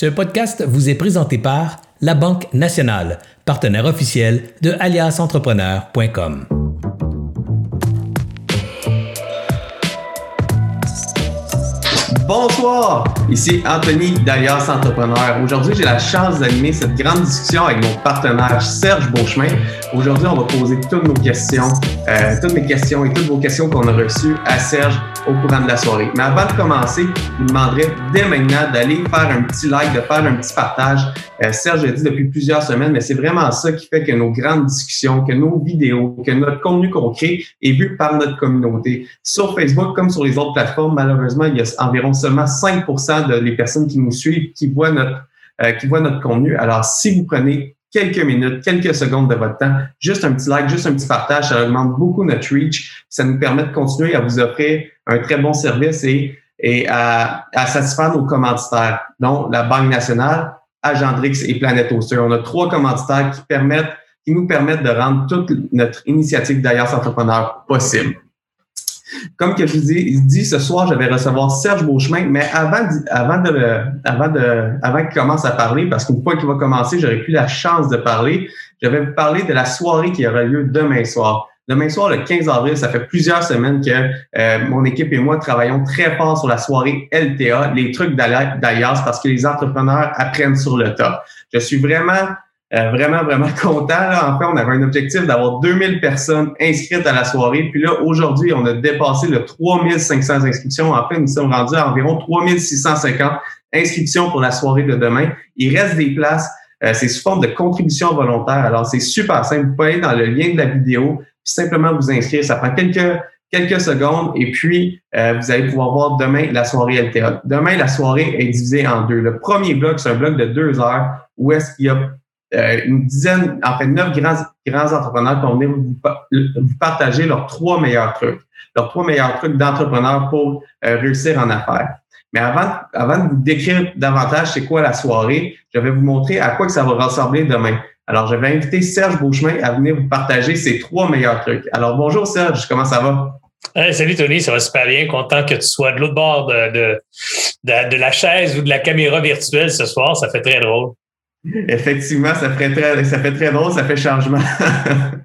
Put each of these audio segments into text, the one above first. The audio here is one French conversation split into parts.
Ce podcast vous est présenté par La Banque Nationale, partenaire officiel de aliasentrepreneur.com. Bonsoir, ici Anthony d'Alias Entrepreneur. Aujourd'hui, j'ai la chance d'animer cette grande discussion avec mon partenaire Serge Beauchemin. Aujourd'hui, on va poser toutes nos questions, euh, toutes mes questions et toutes vos questions qu'on a reçues à Serge au courant de la soirée. Mais avant de commencer, je vous demanderai dès maintenant d'aller faire un petit like, de faire un petit partage. Euh, Serge l'a dit depuis plusieurs semaines, mais c'est vraiment ça qui fait que nos grandes discussions, que nos vidéos, que notre contenu qu'on crée est vu par notre communauté. Sur Facebook comme sur les autres plateformes, malheureusement, il y a environ seulement 5 des les personnes qui nous suivent qui voient notre euh, qui voient notre contenu. Alors, si vous prenez quelques minutes, quelques secondes de votre temps, juste un petit like, juste un petit partage, ça augmente beaucoup notre reach. Ça nous permet de continuer à vous offrir un très bon service et, et à, à satisfaire nos commanditaires, dont la Banque nationale, Agendrix et Planet Oster. On a trois commanditaires qui permettent, qui nous permettent de rendre toute notre initiative d'Alias Entrepreneur possible. Comme que je vous ai dit, ce soir, je vais recevoir Serge Beauchemin, mais avant, avant, de, avant, de, avant qu'il commence à parler, parce qu'une fois qu'il va commencer, j'aurai plus la chance de parler, je vais vous parler de la soirée qui aura lieu demain soir. Demain soir, le 15 avril, ça fait plusieurs semaines que euh, mon équipe et moi travaillons très fort sur la soirée LTA, les trucs d'Alias, parce que les entrepreneurs apprennent sur le tas. Je suis vraiment euh, vraiment, vraiment content. Là. En fait, on avait un objectif d'avoir 2000 personnes inscrites à la soirée. Puis là, aujourd'hui, on a dépassé le 3500 inscriptions. En fait, nous sommes rendus à environ 3650 inscriptions pour la soirée de demain. Il reste des places. Euh, c'est sous forme de contribution volontaire. Alors, c'est super simple. Vous pouvez aller dans le lien de la vidéo, puis simplement vous inscrire. Ça prend quelques quelques secondes et puis euh, vous allez pouvoir voir demain la soirée LTA. Demain, la soirée est divisée en deux. Le premier bloc, c'est un bloc de deux heures où est-ce qu'il y a euh, une dizaine, en fait, neuf grands, grands entrepreneurs qui vont venir vous, partager leurs trois meilleurs trucs, leurs trois meilleurs trucs d'entrepreneurs pour euh, réussir en affaires. Mais avant, avant de vous décrire davantage c'est quoi la soirée, je vais vous montrer à quoi que ça va ressembler demain. Alors, je vais inviter Serge Beauchemin à venir vous partager ses trois meilleurs trucs. Alors, bonjour Serge, comment ça va? salut Tony, ça va super bien. Content que tu sois de l'autre bord de, de, la chaise ou de la caméra virtuelle ce soir. Ça fait très drôle. Effectivement, ça fait très, ça fait très drôle, ça fait changement.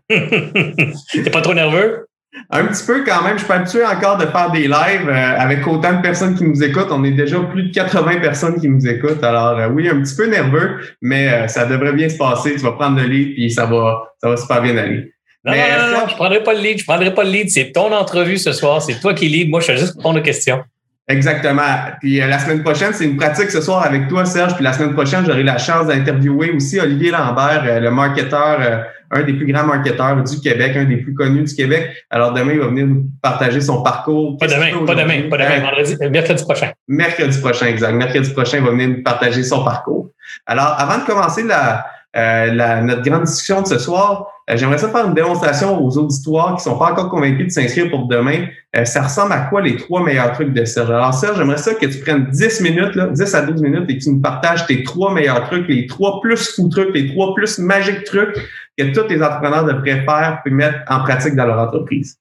T'es pas trop nerveux? Un petit peu quand même. Je suis pas habitué encore de faire des lives euh, avec autant de personnes qui nous écoutent. On est déjà plus de 80 personnes qui nous écoutent. Alors euh, oui, un petit peu nerveux, mais euh, ça devrait bien se passer. Tu vas prendre le lead puis ça va, ça va super bien aller. Non, non, non, non, je prendrai pas le lead. Je prendrai pas le lead. C'est ton entrevue ce soir. C'est toi qui lead. Moi, je vais juste répondre aux questions. Exactement. Puis euh, la semaine prochaine, c'est une pratique ce soir avec toi, Serge. Puis la semaine prochaine, j'aurai la chance d'interviewer aussi Olivier Lambert, euh, le marketeur, euh, un des plus grands marketeurs du Québec, un des plus connus du Québec. Alors demain, il va venir nous partager son parcours. Pas demain, pas demain, pas demain, vendredi, mercredi prochain. Mercredi prochain, exact. Mercredi prochain, il va venir nous partager son parcours. Alors, avant de commencer la, la, notre grande discussion de ce soir, euh, j'aimerais ça faire une démonstration aux auditoires qui sont pas encore convaincus de s'inscrire pour demain. Euh, ça ressemble à quoi les trois meilleurs trucs de Serge? Alors Serge, j'aimerais ça que tu prennes 10 minutes, là, 10 à 12 minutes et que tu nous partages tes trois meilleurs trucs, les trois plus fous trucs, les trois plus magiques trucs que tous les entrepreneurs devraient faire et mettre en pratique dans leur entreprise.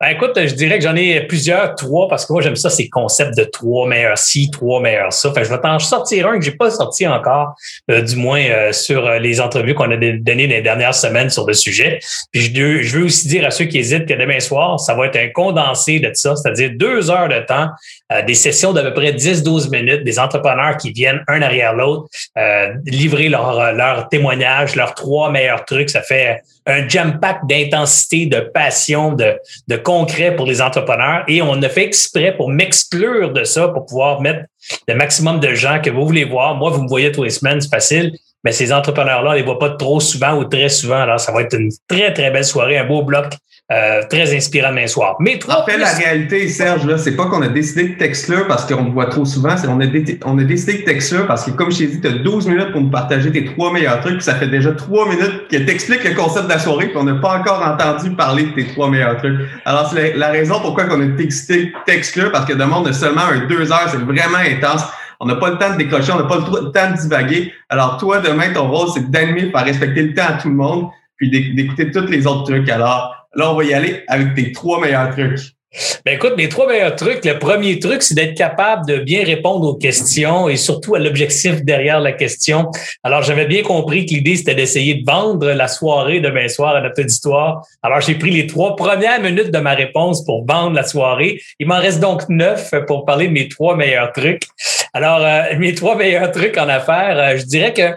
Ben, écoute, je dirais que j'en ai plusieurs, trois, parce que moi, j'aime ça, ces concepts de trois meilleurs ci, trois meilleurs ça. Fait je vais t'en sortir un que j'ai pas sorti encore, euh, du moins euh, sur euh, les entrevues qu'on a données les dernières semaines sur le sujet. Puis je, veux aussi dire à ceux qui hésitent que demain soir, ça va être un condensé de ça, c'est-à-dire deux heures de temps, des sessions d'à peu près 10-12 minutes, des entrepreneurs qui viennent un arrière l'autre, livrer leur, leur témoignage, leurs trois meilleurs trucs. Ça fait un jam-pack d'intensité, de passion, de, de concret pour les entrepreneurs. Et on a fait exprès pour m'exclure de ça, pour pouvoir mettre le maximum de gens que vous voulez voir. Moi, vous me voyez tous les semaines, c'est facile. Mais ces entrepreneurs-là, on les voit pas trop souvent ou très souvent. Alors, ça va être une très, très belle soirée, un beau bloc euh, très inspirant demain soir. Mais En fait, la réalité, Serge, là, c'est pas qu'on a décidé de t'exclure parce qu'on te voit trop souvent, c'est qu'on a, on a décidé de t'exclure parce que, comme je t'ai dit, tu as 12 minutes pour nous partager tes trois meilleurs trucs, puis ça fait déjà trois minutes que t'expliques le concept de la soirée, puis on n'a pas encore entendu parler de tes trois meilleurs trucs. Alors, c'est la, raison pourquoi on a décidé de t'exclure, parce que demande de seulement un deux heures, c'est vraiment intense. On n'a pas le temps de décrocher, on n'a pas le temps de divaguer. Alors, toi, demain, ton rôle, c'est d'animer, faire respecter le temps à tout le monde, puis d'écouter tous les autres trucs. Alors, Là, on va y aller avec tes trois meilleurs trucs. Ben écoute, mes trois meilleurs trucs. Le premier truc, c'est d'être capable de bien répondre aux questions et surtout à l'objectif derrière la question. Alors, j'avais bien compris que l'idée, c'était d'essayer de vendre la soirée demain soir à notre auditoire. Alors, j'ai pris les trois premières minutes de ma réponse pour vendre la soirée. Il m'en reste donc neuf pour parler de mes trois meilleurs trucs. Alors, euh, mes trois meilleurs trucs en affaires, euh, je dirais que,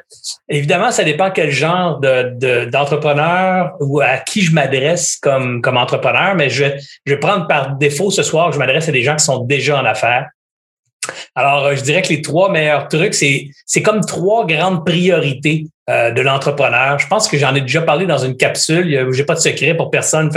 évidemment, ça dépend quel genre de, d'entrepreneur ou à qui je m'adresse comme, entrepreneur, mais je, je vais prendre par défaut ce soir, je m'adresse à des gens qui sont déjà en affaires. Alors, euh, je dirais que les trois meilleurs trucs, c'est, comme trois grandes priorités de l'entrepreneur. Je pense que j'en ai déjà parlé dans une capsule. J'ai pas de secret pour personne.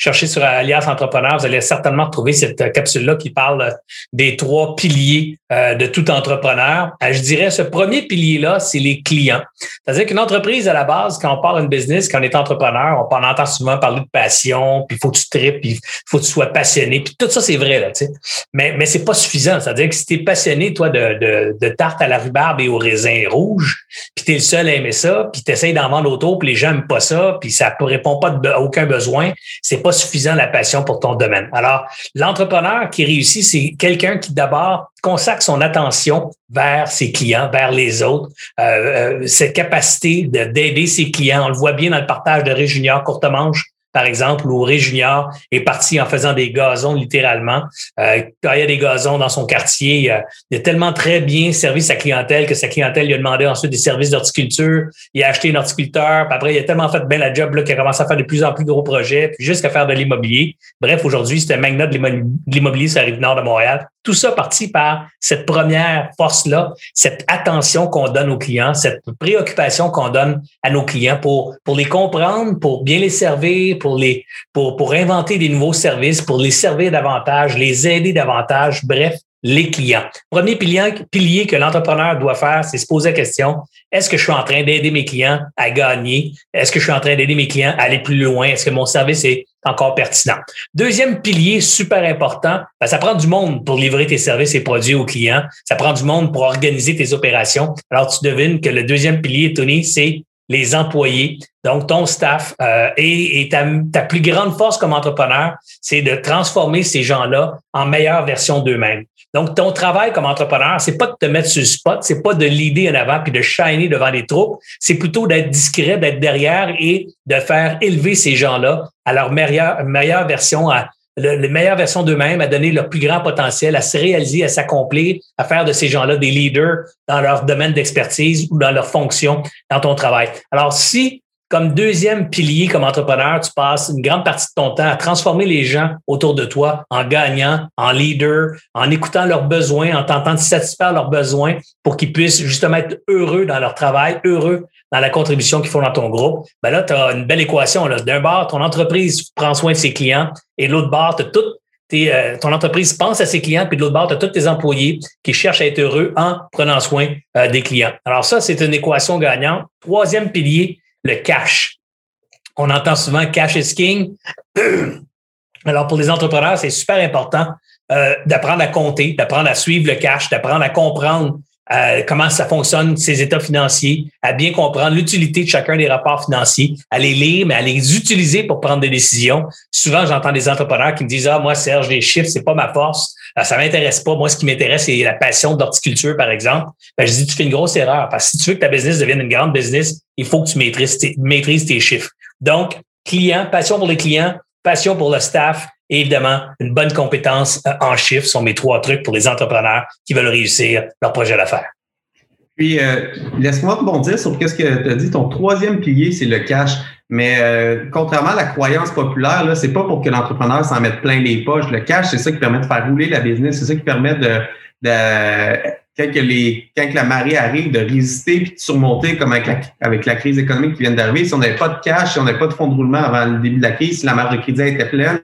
Cherchez sur Alias Entrepreneur, vous allez certainement trouver cette capsule-là qui parle des trois piliers euh, de tout entrepreneur. Euh, je dirais, ce premier pilier-là, c'est les clients. C'est-à-dire qu'une entreprise, à la base, quand on parle d'une business, quand on est entrepreneur, on entend souvent parler de passion, puis il faut que tu tripes, puis il faut que tu sois passionné, puis tout ça, c'est vrai, là, tu sais. Mais, mais c'est pas suffisant. C'est-à-dire que si tu es passionné, toi, de, de, de tarte à la rhubarbe et au raisin rouge, puis tu es le seul à aimer ça, puis tu essaies d'en vendre autour, puis les gens n'aiment pas ça, puis ça ne répond pas à aucun besoin, c'est pas suffisant la passion pour ton domaine. Alors, l'entrepreneur qui réussit, c'est quelqu'un qui d'abord consacre son attention vers ses clients, vers les autres, euh, euh cette capacité d'aider ses clients. On le voit bien dans le partage de Ré courte manche par exemple, où Ré Junior est parti en faisant des gazons littéralement. Euh, il y a des gazons dans son quartier, il a tellement très bien servi sa clientèle que sa clientèle lui a demandé ensuite des services d'horticulture. Il a acheté un horticulteur, puis après, il a tellement fait bien la job qu'il a commencé à faire de plus en plus gros projets, puis jusqu'à faire de l'immobilier. Bref, aujourd'hui, c'est un magnat de l'immobilier sur la rive nord de Montréal. Tout ça parti par cette première force-là, cette attention qu'on donne aux clients, cette préoccupation qu'on donne à nos clients pour, pour les comprendre, pour bien les servir, pour les, pour, pour inventer des nouveaux services, pour les servir davantage, les aider davantage. Bref, les clients. Premier pilier, que l'entrepreneur doit faire, c'est se poser la question, est-ce que je suis en train d'aider mes clients à gagner? Est-ce que je suis en train d'aider mes clients à aller plus loin? Est-ce que mon service est encore pertinent? Deuxième pilier super important, ben, ça prend du monde pour livrer tes services et produits aux clients. Ça prend du monde pour organiser tes opérations. Alors, tu devines que le deuxième pilier, Tony, c'est les employés, donc ton staff. Euh, et, ta, ta, plus grande force comme entrepreneur, c'est de transformer ces gens-là en meilleure version d'eux-mêmes. Donc, ton travail comme entrepreneur, c'est pas de te mettre sur le spot, c'est pas de l'idée en avant puis de shiner devant les troupes, c'est plutôt d'être discret, d'être derrière et de faire élever ces gens-là à leur meilleure, meilleure version, à la meilleure version d'eux-mêmes, à donner leur plus grand potentiel, à se réaliser, à s'accomplir, à faire de ces gens-là des leaders dans leur domaine d'expertise ou dans leur fonction dans ton travail. Alors, si comme deuxième pilier comme entrepreneur, tu passes une grande partie de ton temps à transformer les gens autour de toi en gagnant, en leader, en écoutant leurs besoins, en tentant de satisfaire leurs besoins pour qu'ils puissent justement être heureux dans leur travail, heureux dans la contribution qu'ils font dans ton groupe. Ben là, tu as une belle équation. D'un bord, ton entreprise prend soin de ses clients et de l'autre bord, tu tout euh, ton entreprise pense à ses clients, puis de l'autre bord, tu as tous tes employés qui cherchent à être heureux en prenant soin euh, des clients. Alors ça, c'est une équation gagnante. Troisième pilier, le cash. On entend souvent cash is king. Alors, pour les entrepreneurs, c'est super important euh, d'apprendre à compter, d'apprendre à suivre le cash, d'apprendre à comprendre comment ça fonctionne, ces états financiers, à bien comprendre l'utilité de chacun des rapports financiers, à les lire, mais à les utiliser pour prendre des décisions. Souvent, j'entends des entrepreneurs qui me disent, ah, moi, Serge, les chiffres, c'est pas ma force. Ça euh, ça m'intéresse pas. Moi, ce qui m'intéresse, c'est la passion d'horticulture, par exemple. Ben, je dis, tu fais une grosse erreur parce que si tu veux que ta business devienne une grande business, il faut que tu maîtrises maîtrises tes chiffres. Donc, client, passion pour les clients, passion pour le staff, et évidemment, une bonne compétence euh, en chiffres sont mes trois trucs pour les entrepreneurs qui veulent réussir leur projet d'affaires. Puis, euh, laisse-moi rebondir sur ce que tu as dit. Ton troisième pilier, c'est le cash. Mais euh, contrairement à la croyance populaire, là, c'est pas pour que l'entrepreneur s'en mette plein les poches. Le cash, c'est ça qui permet de faire rouler la business, c'est ça qui permet de, de quand, que les, quand la marée arrive, de résister puis de surmonter comme avec la, crise économique qui vient d'arriver. Si on n'avait pas de cash, si on n'avait pas de fonds de roulement avant le début de la crise, si la marge de crédit était pleine,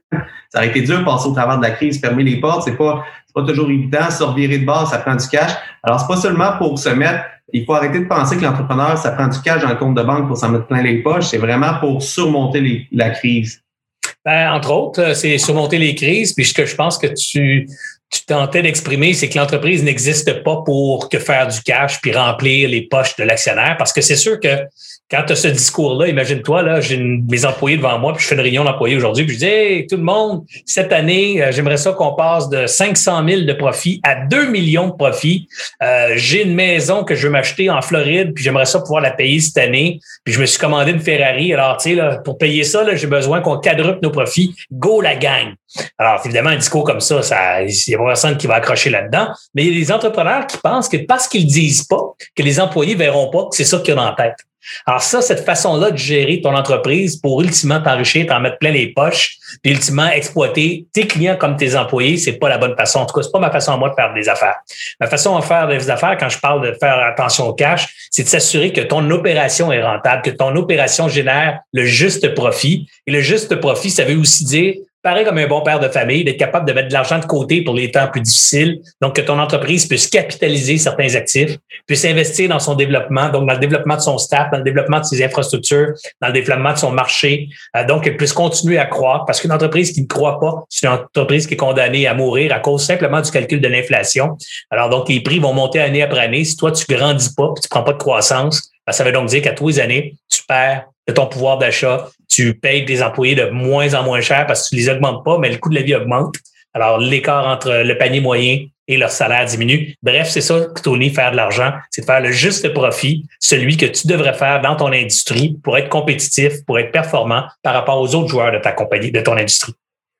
ça aurait été dur de passer au travers de la crise, fermer les portes. C'est pas, pas toujours évident. Se revirer de base, ça prend du cash. Alors, c'est pas seulement pour se mettre il faut arrêter de penser que l'entrepreneur, ça prend du cash dans le compte de banque pour s'en mettre plein les poches. C'est vraiment pour surmonter la crise. Ben, entre autres, c'est surmonter les crises. Puis ce que je pense que tu, tu tentais d'exprimer, c'est que l'entreprise n'existe pas pour que faire du cash puis remplir les poches de l'actionnaire, parce que c'est sûr que quand tu as ce discours-là, imagine-toi, là, j'ai mes employés devant moi, puis je fais une réunion d'employés aujourd'hui, puis je dis, hey, tout le monde, cette année, euh, j'aimerais ça qu'on passe de 500 000 de profit à 2 millions de profit. Euh, j'ai une maison que je veux m'acheter en Floride, puis j'aimerais ça pouvoir la payer cette année. Puis je me suis commandé une Ferrari. Alors, tu sais, là, pour payer ça, là, j'ai besoin qu'on quadruple nos profits. Go la gang! Alors, évidemment, un discours comme ça, ça il n'y a personne qui va accrocher là-dedans. Mais il y a des entrepreneurs qui pensent que parce qu'ils disent pas, que les employés verront pas, que c'est ça qu'il y a dans la tête. Alors ça, cette façon-là de gérer ton entreprise pour ultimement t'enrichir, t'en mettre plein les poches, puis ultimement exploiter tes clients comme tes employés, c'est pas la bonne façon. En tout cas, c'est pas ma façon à moi de faire des affaires. Ma façon de faire des affaires, quand je parle de faire attention au cash, c'est de s'assurer que ton opération est rentable, que ton opération génère le juste profit. Et le juste profit, ça veut aussi dire pareil comme un bon père de famille, d'être capable de mettre de l'argent de côté pour les temps plus difficiles, donc que ton entreprise puisse capitaliser certains actifs, puisse investir dans son développement, donc dans le développement de son staff, dans le développement de ses infrastructures, dans le développement de son marché, euh, donc qu'elle puisse continuer à croître, parce qu'une entreprise qui ne croit pas, c'est une entreprise qui est condamnée à mourir à cause simplement du calcul de l'inflation. Alors donc les prix vont monter année après année. Si toi tu grandis pas, tu prends pas de croissance, ben, ça veut donc dire qu'à tous les années, perds de ton pouvoir d'achat, tu payes des employés de moins en moins cher parce que tu les augmentes pas, mais le coût de la vie augmente. Alors, l'écart entre le panier moyen et leur salaire diminue. Bref, c'est ça, Tony, faire de l'argent, c'est de faire le juste profit, celui que tu devrais faire dans ton industrie pour être compétitif, pour être performant par rapport aux autres joueurs de ta compagnie, de ton industrie.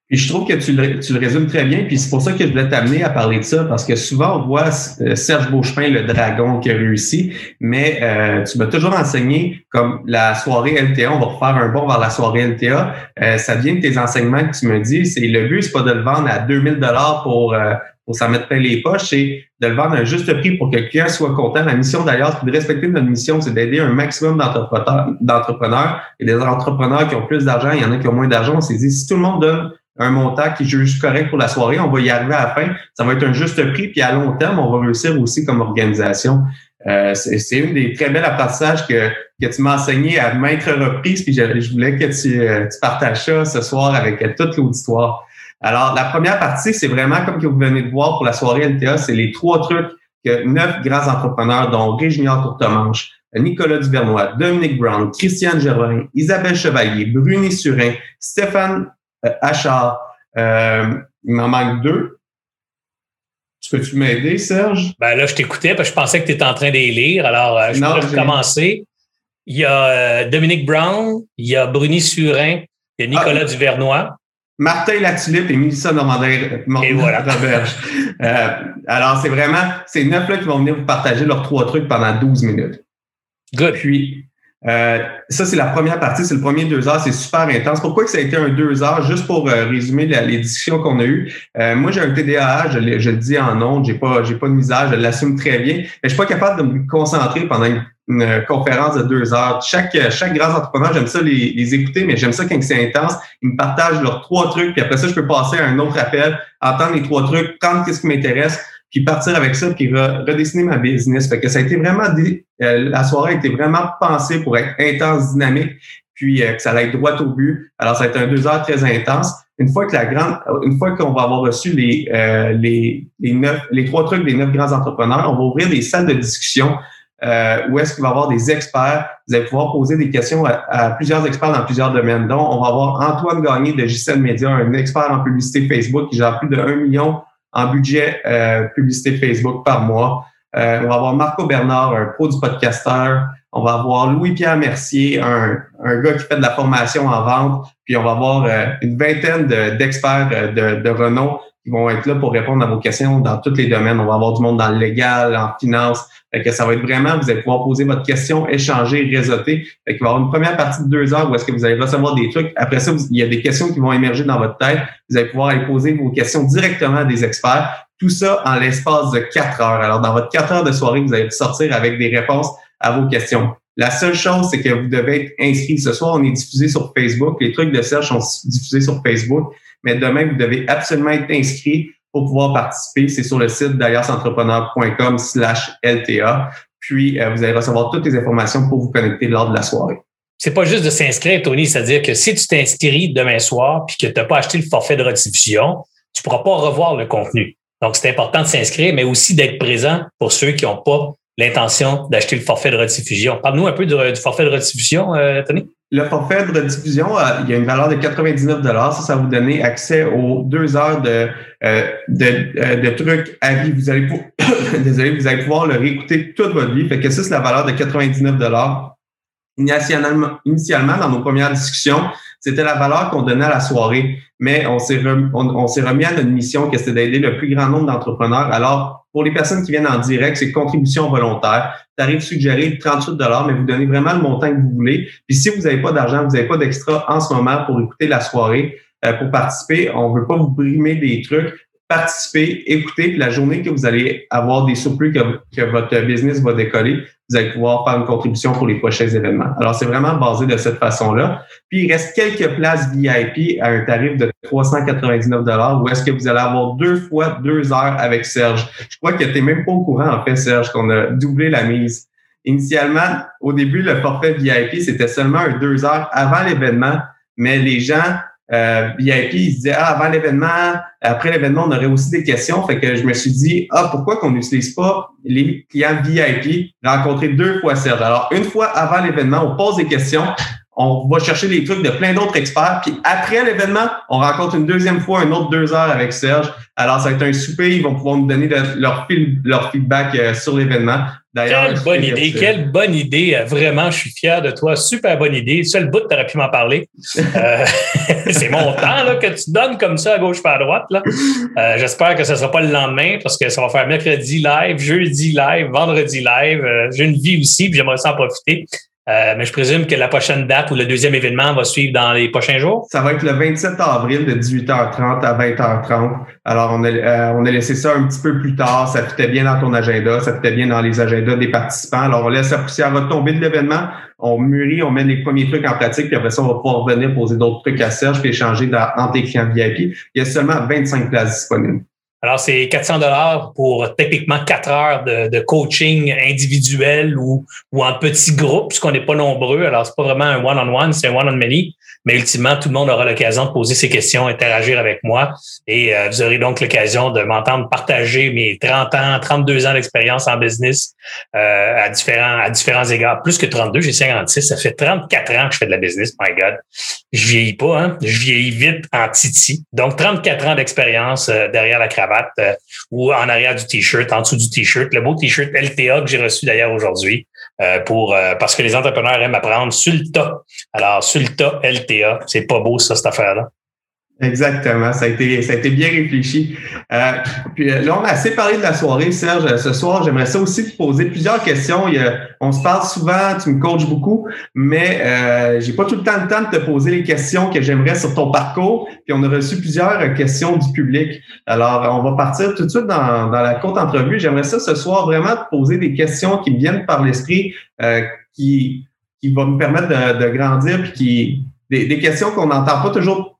Et je trouve que tu le, tu le résumes très bien, puis c'est pour ça que je voulais t'amener à parler de ça, parce que souvent on voit euh, Serge Beauchemin, le dragon qui a réussi, mais euh, tu m'as toujours enseigné comme la soirée LTA, on va refaire un bond vers la soirée LTA, euh, ça vient de tes enseignements que tu me dis, c'est le but, c'est pas de le vendre à 2000 dollars pour pour s'en mettre plein les poches, c'est de le vendre à un juste prix pour que le client soit content. La mission d'ailleurs, c'est de respecter notre mission, c'est d'aider un maximum d'entrepreneurs et des entrepreneurs qui ont plus d'argent, il y en a qui ont moins d'argent. On s'est dit, si tout le monde donne un montant qui est juste correct pour la soirée, on va y arriver à la fin. Ça va être un juste prix, puis à long terme, on va réussir aussi comme organisation. Euh, c'est une des très belles apprentissages que, que tu m'as enseigné à maintes reprises, puis je, voulais que tu, euh, tu, partages ça ce soir avec toute l'auditoire. Alors, la première partie, c'est vraiment comme que vous venez de voir pour la soirée LTA, c'est les trois trucs que neuf grands entrepreneurs, dont Réginier Courtemanche, Nicolas Duvernois, Dominique Brown, Christiane Gervin, Isabelle Chevalier, Bruni Surin, Stéphane Achard. Euh, il m'en manque deux. Peux-tu m'aider, Serge? Ben là, je t'écoutais parce que je pensais que tu étais en train de les lire. Alors, euh, je vais commencer. Il y a euh, Dominique Brown, il y a Bruni Surin, il y a Nicolas ah, Duvernois. Martin Latulippe et Mélissa Normandin. Et voilà. euh, alors, c'est vraiment ces neuf-là qui vont venir vous partager leurs trois trucs pendant 12 minutes. Good. Puis, euh, ça, c'est la première partie, c'est le premier deux heures, c'est super intense. Pourquoi que ça a été un deux heures? Juste pour euh, résumer les discussions qu'on a eues. Euh, moi, j'ai un TDAH, je, le dis en ondes, j'ai pas, j'ai pas de misère, je l'assume très bien, mais je suis pas capable de me concentrer pendant une, conférence de deux heures. Chaque, chaque grand entrepreneur, j'aime ça les, les écouter, mais j'aime ça quand c'est intense. Ils me partagent leurs trois trucs, puis après ça, je peux passer à un autre appel, entendre les trois trucs, prendre qu'est-ce qui m'intéresse puis partir avec ça, puis redessiner ma business. Fait que ça a été vraiment, euh, la soirée été vraiment pensée pour être intense, dynamique, puis euh, que ça allait être droit au but. Alors, ça a été un deux heures très intense. Une fois que la grande, une fois qu'on va avoir reçu les, euh, les, neuf, les trois trucs des neuf grands entrepreneurs, on va ouvrir des salles de discussion où est-ce qu'il va y avoir des experts. Vous allez pouvoir poser des questions à, plusieurs experts dans plusieurs domaines. Donc, on va avoir Antoine Gagné de JCL Media, un expert en publicité Facebook qui gère plus de 1 million en budget euh, publicité Facebook par mois. Euh, on va avoir Marco Bernard, un pro du podcasteur. On va avoir Louis-Pierre Mercier, un, un, gars qui fait de la formation en vente. Puis on va avoir euh, une vingtaine d'experts de, de, renom qui vont être là pour répondre à vos questions dans tous les domaines. On va avoir du monde dans le légal, en finance. Fait que ça va être vraiment, vous allez pouvoir poser votre question, échanger, réseauter. Fait qu'il va y avoir une première partie de deux heures où est-ce que vous allez recevoir des trucs. Après ça, il y a des questions qui vont émerger dans votre tête. Vous allez pouvoir aller poser vos questions directement à des experts. Tout ça en l'espace de quatre heures. Alors, dans votre quatre heures de soirée, vous allez sortir avec des réponses à vos questions. La seule chose, c'est que vous devez être inscrit. Ce soir, on est diffusé sur Facebook. Les trucs de Serge sont diffusés sur Facebook mais demain, vous devez absolument être inscrit pour pouvoir participer. C'est sur le site d'allianceentrepreneur.com slash LTA. Puis, euh, vous allez recevoir toutes les informations pour vous connecter lors de la soirée. C'est pas juste de s'inscrire, Tony, c'est-à-dire que si tu t'inscris demain soir puis que tu n'as pas acheté le forfait de rediffusion, tu pourras pas revoir le contenu. Donc, c'est important de s'inscrire, mais aussi d'être présent pour ceux qui n'ont pas l'intention d'acheter le forfait de rediffusion. Parle-nous un peu du, forfait de rediffusion, euh, Tony. Le forfait de rediffusion, euh, il y a une valeur de 99 Ça, ça vous donner accès aux deux heures de, euh, de, de, trucs à vie. Vous allez. Désolé, vous allez pouvoir le réécouter toute votre vie. Fait que ça, c'est la valeur de 99 Initialement, initialement, dans nos premières discussions, c'était la valeur qu'on donnait à la soirée, mais on s'est remis, on, à notre mission que c'était d'aider le plus grand nombre d'entrepreneurs. Alors, pour les personnes qui viennent en direct, c'est contribution volontaire. Tarif suggéré 38 mais vous donnez vraiment le montant que vous voulez. Puis si vous n'avez pas d'argent, vous n'avez pas d'extra en ce moment pour écouter la soirée, euh, pour participer, on ne veut pas vous brimer des trucs participez, écoutez, puis la journée que vous allez avoir des surplus que, votre business va décoller, vous allez pouvoir faire une contribution pour les prochains événements. Alors, c'est vraiment basé de cette façon-là. Puis, il reste quelques places VIP à un tarif de 399 où est-ce que vous allez avoir deux fois deux heures avec Serge. Je crois que tu même pas au courant, en fait, Serge, qu'on a doublé la mise. Initialement, au début, le forfait VIP, c'était seulement un deux heures avant l'événement, mais les gens euh, VIP, il se disait, ah, avant l'événement, après l'événement, on aurait aussi des questions. Fait que je me suis dit, ah, pourquoi qu'on n'utilise pas les clients VIP rencontrer deux fois Serge? Alors, une fois avant l'événement, on pose des questions, on va chercher des trucs de plein d'autres experts, puis après l'événement, on rencontre une deuxième fois, un autre deux heures avec Serge. Alors, ça va être un souper, ils vont pouvoir nous donner leur, leur feedback euh, sur l'événement. Quelle bonne idée, quelle bonne idée. Vraiment, je suis fier de toi. Super bonne idée. Seul bout, tu aurais pu m'en parler. Euh, c'est mon temps là, que tu donnes comme ça à gauche pas à droite. Là. Euh, j'espère que ce ne sera pas le lendemain parce que ça va faire mercredi live, jeudi live, vendredi live. Euh, j'ai une vie aussi, puis j'aimerais s'en profiter. Euh, mais je présume que la prochaine date ou le deuxième événement va suivre dans les prochains jours? Ça va être le 27 avril de 18h30 à 20h30. Alors, on a, euh, on a laissé ça un petit peu plus tard. Ça fitait bien dans ton agenda, ça fitait bien dans les agendas des participants. Alors, on laisse la poussière retomber de l'événement. On mûrit, on met les premiers trucs en pratique, puis après ça, on va pouvoir venir poser d'autres trucs à Serge puis échanger dans, entre tes clients VIP. Il y a seulement 25 places disponibles. Alors, c'est 400 dollars pour techniquement quatre heures de, de, coaching individuel ou, ou en petit groupe, puisqu'on n'est pas nombreux. Alors, c'est pas vraiment un one-on-one, c'est un one-on-many. Mais ultimement, tout le monde aura l'occasion de poser ses questions, interagir avec moi. Et euh, vous aurez donc l'occasion de m'entendre partager mes 30 ans, 32 ans d'expérience en business euh, à différents à différents égards. Plus que 32, j'ai 56. Ça fait 34 ans que je fais de la business. My God. Je vieillis pas, hein? Je vieillis vite en titi. Donc, 34 ans d'expérience euh, derrière la cravate ou en arrière du T-shirt, en dessous du T-shirt. Le beau T-shirt LTA que j'ai reçu d'ailleurs aujourd'hui. Euh, pour euh, parce que les entrepreneurs aiment apprendre sur le tas. Alors, sur le LTA, c'est pas beau ça, cette affaire-là. Exactement, ça a été, ça a été bien réfléchi. Euh, puis euh, là, on a assez parlé de la soirée, Serge. Ce soir, j'aimerais ça aussi te poser plusieurs questions. Il on se parle souvent, tu me coaches beaucoup, mais euh, j'ai pas tout le temps le temps de te poser les questions que j'aimerais sur ton parcours. Puis on a reçu plusieurs questions du public. Alors, on va partir tout de suite dans, dans la courte entrevue. J'aimerais ça ce soir vraiment te poser des questions qui me viennent par l'esprit, euh, qui, qui vont me permettre de, de grandir, puis qui des, des questions qu'on n'entend pas toujours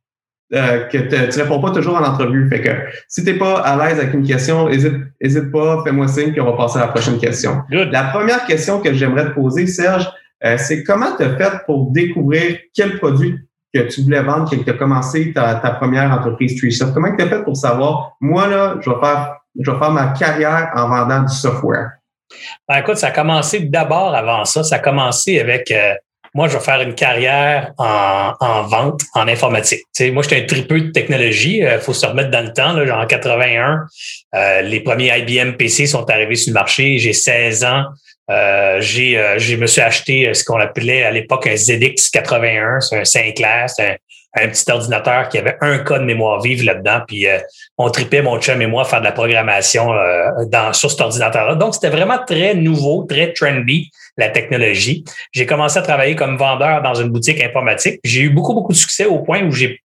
euh, que tu ne réponds pas toujours en entrevue. Fait que si tu n'es pas à l'aise avec une question, n'hésite pas, fais-moi signe, puis on va passer à la prochaine question. La première question que j'aimerais te poser, Serge, euh, c'est comment tu as fait pour découvrir quel produit que tu voulais vendre quand tu as commencé ta, première entreprise TreeSoft? Comment tu as fait pour savoir, moi, là, je vais faire, je vais faire ma carrière en vendant du software? Ben, écoute, ça a commencé d'abord avant ça. Ça a commencé avec euh, moi, je vais faire une carrière en, en vente, en informatique. sais, moi, j'étais un tripeux de technologie. Il euh, faut se remettre dans le temps. Là, genre en 81, euh, les premiers IBM PC sont arrivés sur le marché. J'ai 16 ans. Euh, j'ai, euh, je me suis acheté ce qu'on appelait à l'époque un ZX 81. C'est un Sinclair. C'est un, petit ordinateur qui avait un code mémoire vive là-dedans. Puis on tripait mon chum et moi faire de la programmation dans, sur cet ordinateur-là. Donc, c'était vraiment très nouveau, très trendy la technologie. J'ai commencé à travailler comme vendeur dans une boutique informatique. J'ai eu beaucoup, beaucoup de succès au point où j'ai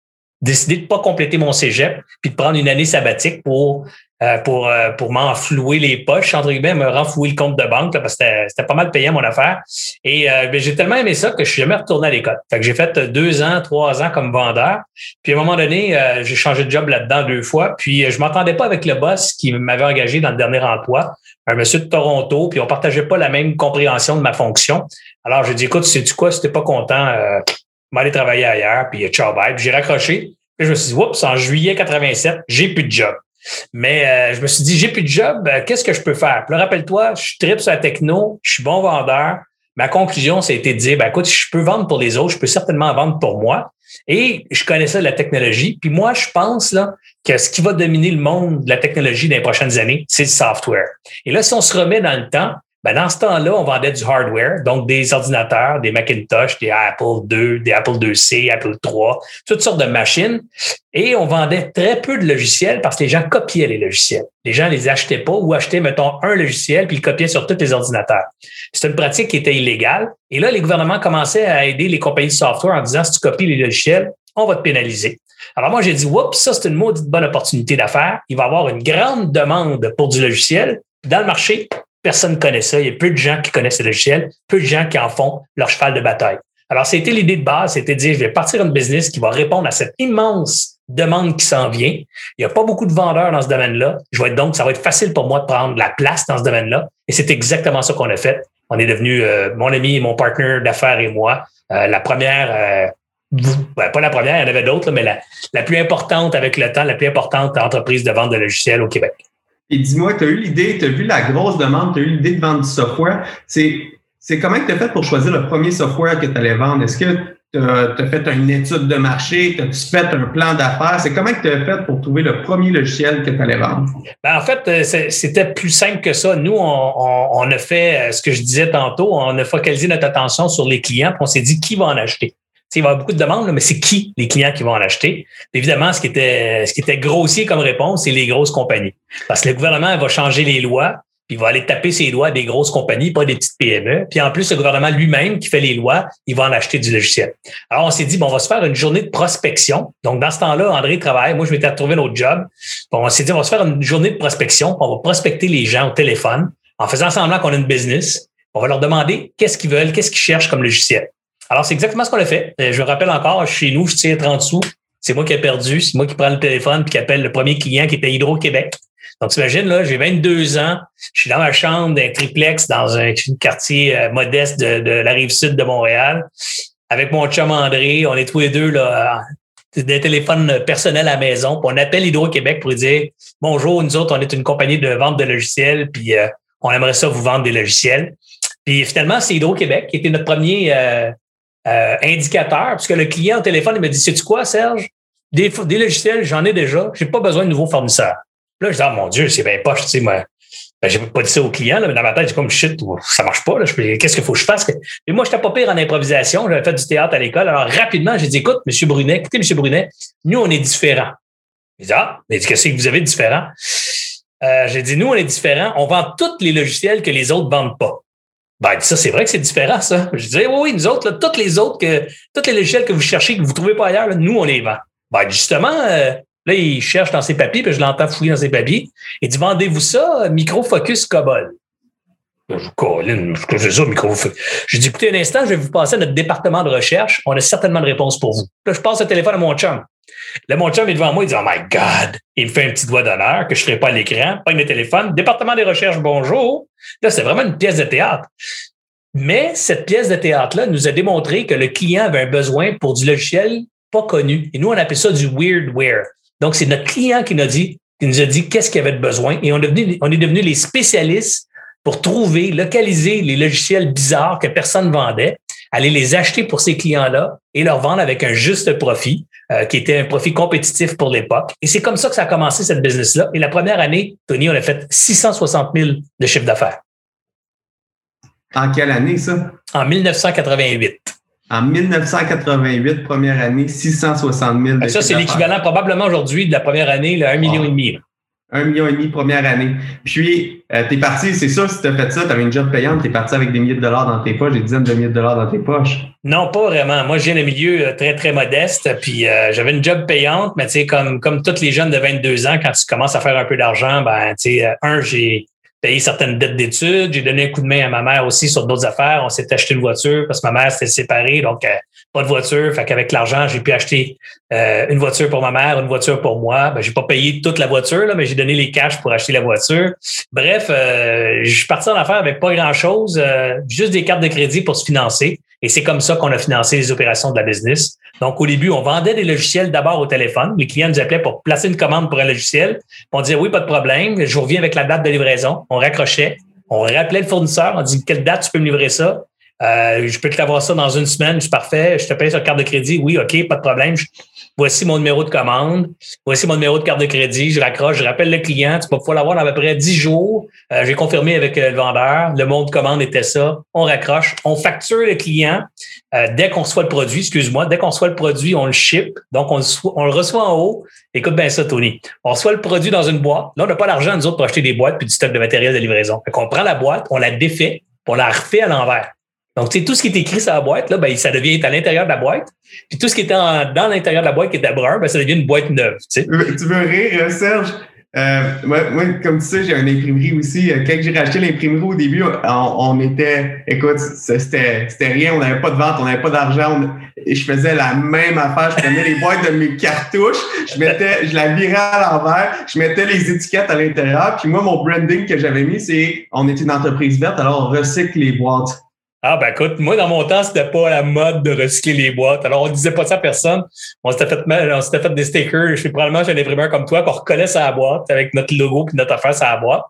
décidé de pas compléter mon cégep puis de prendre une année sabbatique pour euh, pour euh, pour m'enflouer les poches entre guillemets me renflouer le compte de banque parce que c'était pas mal payant mon affaire. Et euh, ben, j'ai tellement aimé ça que je suis jamais retourné à l'école. Fait que j'ai fait deux ans trois ans comme vendeur. Puis à un moment donné j'ai changé de job là-dedans deux fois. Puis je m'entendais pas avec le boss qui m'avait engagé dans le dernier emploi un monsieur de Toronto puis on partageait pas la même compréhension de ma fonction. Alors j'ai dit écoute sais tu quoi? Si t'es pas content euh, aller travailler ailleurs puis ciao bye puis j'ai raccroché puis je me suis dit oups en juillet 87 j'ai plus de job Mais je me suis dit, j'ai plus de job, qu'est-ce que je peux faire? Puis rappelle-toi, je suis trip sur la techno, je suis bon vendeur. Ma conclusion, ça a été de dire, ben, écoute, je peux vendre pour les autres, je peux certainement vendre pour moi. Et je connaissais la technologie. Puis moi, je pense là, que ce qui va dominer le monde de la technologie dans les prochaines années, c'est le software. Et là, si on se remet dans le temps, ben dans ce temps-là, on vendait du hardware, donc des ordinateurs, des Macintosh, des Apple II, des Apple IIc, Apple III, toutes sortes de machines. Et on vendait très peu de logiciels parce que les gens copiaient les logiciels. Les gens les achetaient pas ou achetaient, mettons, un logiciel puis ils copiaient sur tous les ordinateurs. C'est une pratique qui était illégale. Et là, les gouvernements commençaient à aider les compagnies de software en disant, si tu copies les logiciels, on va te pénaliser. Alors moi, j'ai dit, oups, ça, c'est une maudite bonne opportunité d'affaires. Il va y avoir une grande demande pour du logiciel. Dans le marché, Personne ne connaît ça. Il y a peu de gens qui connaissent ce logiciel, peu de gens qui en font leur cheval de bataille. Alors, c'était l'idée de base, c'était de dire, je vais partir un business qui va répondre à cette immense demande qui s'en vient. Il n'y a pas beaucoup de vendeurs dans ce domaine-là. Je vais être donc, ça va être facile pour moi de prendre la place dans ce domaine-là. Et c'est exactement ça qu'on a fait. On est devenu, euh, mon ami, mon partenaire d'affaires et moi, euh, la première, euh, ben, pas la première, il y en avait d'autres, mais la plus importante avec le temps, la plus importante entreprise de vente de logiciels au Québec. Et dis-moi, tu as eu l'idée, tu as vu la grosse demande, tu as eu l'idée de vendre du software? C'est, c'est comment tu as fait pour choisir le premier software que tu allais vendre? Est-ce que tu as, fait une étude de marché? As-tu fait un plan d'affaires? C'est comment tu as fait pour trouver le premier logiciel que tu allais vendre? Ben en fait, euh, c'était plus simple que ça. Nous, on, on, a fait euh, ce que je disais tantôt, on a focalisé notre attention sur les clients, puis on s'est dit qui va en acheter? Il va y avoir beaucoup de demandes, mais c'est qui les clients qui vont en acheter? Évidemment, ce qui était, ce qui était grossier comme réponse, c'est les grosses compagnies. Parce que le gouvernement va changer les lois, puis il va aller taper ses doigts des grosses compagnies, pas des petites PME. Puis en plus, le gouvernement lui-même qui fait les lois, il va en acheter du logiciel. Alors, on s'est dit, bon, on va se faire une journée de prospection. Donc, dans ce temps-là, André travaille. Moi, je m'étais retrouvé un autre job. Bon, on s'est dit, on va se faire une journée de prospection. On va prospecter les gens au téléphone en faisant semblant qu'on a une business. On va leur demander qu'est-ce qu'ils veulent, qu'est-ce qu'ils cherchent comme logiciel. Alors, c'est exactement ce qu'on a fait. Euh, je rappelle encore, chez nous, je tire 30 sous. C'est moi qui ai perdu. C'est moi qui prends le téléphone puis qui appelle le premier client qui était Hydro-Québec. Donc, t'imagines, là, j'ai 22 ans. Je suis dans ma chambre d'un triplex dans un, quartier euh, modeste de, la rive sud de Montréal. Avec mon chum André, on est tous les deux là, des téléphones personnels à la maison. Puis on appelle Hydro-Québec pour dire Bonjour, nous autres, on est une compagnie de vente de logiciels, puis euh, on aimerait ça vous vendre des logiciels. Puis finalement, c'est Hydro-Québec qui était notre premier euh, indicateur, puisque le client au téléphone, il me dit, sais-tu quoi, Serge? Des, logiciels, j'en ai déjà, j'ai pas besoin de nouveaux fournisseurs. Là, je dis, oh mon Dieu, c'est bien poche, tu sais, moi. Ben, j'ai pas dit ça au client, là, mais dans ma tête, j'ai comme shit, ça marche pas. Qu'est-ce qu'il faut que je fasse? Et moi, je n'étais pas pire en improvisation. J'avais fait du théâtre à l'école. Alors, rapidement, j'ai dit, écoute, M. Brunet, écoutez, M. Brunet, nous, on est différents. Il dit, ah, mais qu'est-ce que vous avez de différent? Euh, j'ai dit, nous, on est différents. On vend tous les logiciels que les autres vendent pas. Ben, ça, c'est vrai que c'est différent, ça. Je disais, oui, oui, nous autres, là, toutes les autres, que, toutes les logiciels que vous cherchez, que vous ne trouvez pas ailleurs, nous, on les vend. Ben, justement, euh, là, il cherche dans ses papiers, puis je l'entends fouiller dans ses papiers. Il dit, vendez-vous ça, Microfocus Cobol. Je Colin, que c'est ça, Microfocus. Je dis, écoutez un instant, je vais vous passer à notre département de recherche. On a certainement de réponses pour vous. Là, je passe le téléphone à mon chum. Là, mon chum est devant moi, il dit Oh my God! Il me fait un petit doigt d'honneur que je ne ferai pas à l'écran, pas le téléphone. Département des recherches, bonjour. Là, c'est vraiment une pièce de théâtre. Mais cette pièce de théâtre-là nous a démontré que le client avait un besoin pour du logiciel pas connu. Et nous, on appelle ça du weirdware. Donc, c'est notre client qui nous a dit, qu'est-ce qu'il avait de besoin. Et on est devenu, on est devenu les spécialistes pour trouver, localiser les logiciels bizarres que personne ne vendait, aller les acheter pour ces clients-là et leur vendre avec un juste profit. Euh, qui était un profit compétitif pour l'époque. Et c'est comme ça que ça a commencé, cette business-là. Et la première année, Tony, on a fait 660 000 de chiffre d'affaires. En quelle année, ça? En 1988. En 1988, première année, 660 000 de Ça, c'est l'équivalent probablement aujourd'hui de la première année, là, 1,5 million et demi. Un million et demi première année. Puis, euh, tu es parti, c'est ça, si tu as fait ça, tu avais une job payante, tu es parti avec des milliers de dollars dans tes poches, des dizaines de milliers de dollars dans tes poches. Non, pas vraiment. Moi, je viens d'un milieu euh, très, très modeste. Puis, euh, j'avais une job payante, mais tu sais, comme, comme tous les jeunes de 22 ans, quand tu commences à faire un peu d'argent, ben, tu sais, un, j'ai payé certaines dettes d'études. J'ai donné un coup de main à ma mère aussi sur d'autres affaires. On s'est acheté une voiture parce que ma mère s'était séparée, donc euh, pas de voiture. Fait qu'avec l'argent, j'ai pu acheter euh, une voiture pour ma mère, une voiture pour moi. Ben, j'ai pas payé toute la voiture, là, mais j'ai donné les cash pour acheter la voiture. Bref, euh, je suis parti en affaires avec pas grand-chose, juste des cartes de crédit pour se financer. Et c'est comme ça qu'on a financé les opérations de la business. Donc, au début, on vendait des logiciels d'abord au téléphone. Les clients nous appelaient pour placer une commande pour un logiciel. On disait oui, pas de problème. Je reviens avec la date de livraison. On raccrochait. On rappelait le fournisseur. On dit quelle date tu peux me livrer ça? Euh, je peux te l'avoir ça dans une semaine, c'est parfait. Je te paye sur carte de crédit. Oui, OK, pas de problème. voici mon numéro de commande. Voici mon numéro de carte de crédit. Je raccroche, je rappelle le client. Tu vas pouvoir l'avoir dans à peu près 10 jours. Euh, J'ai confirmé avec euh, le vendeur. Le mot de commande était ça. On raccroche. On facture le client euh, dès qu'on reçoit le produit. Excuse-moi. Dès qu'on reçoit le produit, on le ship. Donc, on le, on reçoit en haut. Écoute bien ça, Tony. On reçoit le produit dans une boîte. Là, on n'a pas l'argent, nous autres, pour acheter des boîtes puis du stock de matériel de livraison. Fait qu'on prend la boîte, on la défait, on la refait à l'envers. Donc, tu sais, tout ce qui est écrit sur la boîte, là, ben, ça devient à l'intérieur de la boîte. Puis tout ce qui est dans l'intérieur de la boîte qui était brun, ben, ça devient une boîte neuve. Tu, sais. tu veux rire, euh, Serge? Euh, moi, moi, comme tu sais, j'ai une imprimerie aussi. Euh, quand j'ai racheté l'imprimerie au début, on, on, était, écoute, c'était rien, on n'avait pas de vente, on n'avait pas d'argent. Je faisais la même affaire. Je prenais les boîtes de mes cartouches, je mettais, je la virais à l'envers, je mettais les étiquettes à l'intérieur. Puis moi, mon branding que j'avais mis, c'est on est une entreprise verte, alors on recycle les boîtes. Ah, ben écoute, moi, dans mon temps, c'était pas la mode de recycler les boîtes. Alors, on disait pas ça à personne. On s'était fait, on s'était fait des stickers. Je suis probablement chez un imprimeur comme toi qu'on reconnaît sa boîte avec notre logo puis notre affaire sur la boîte.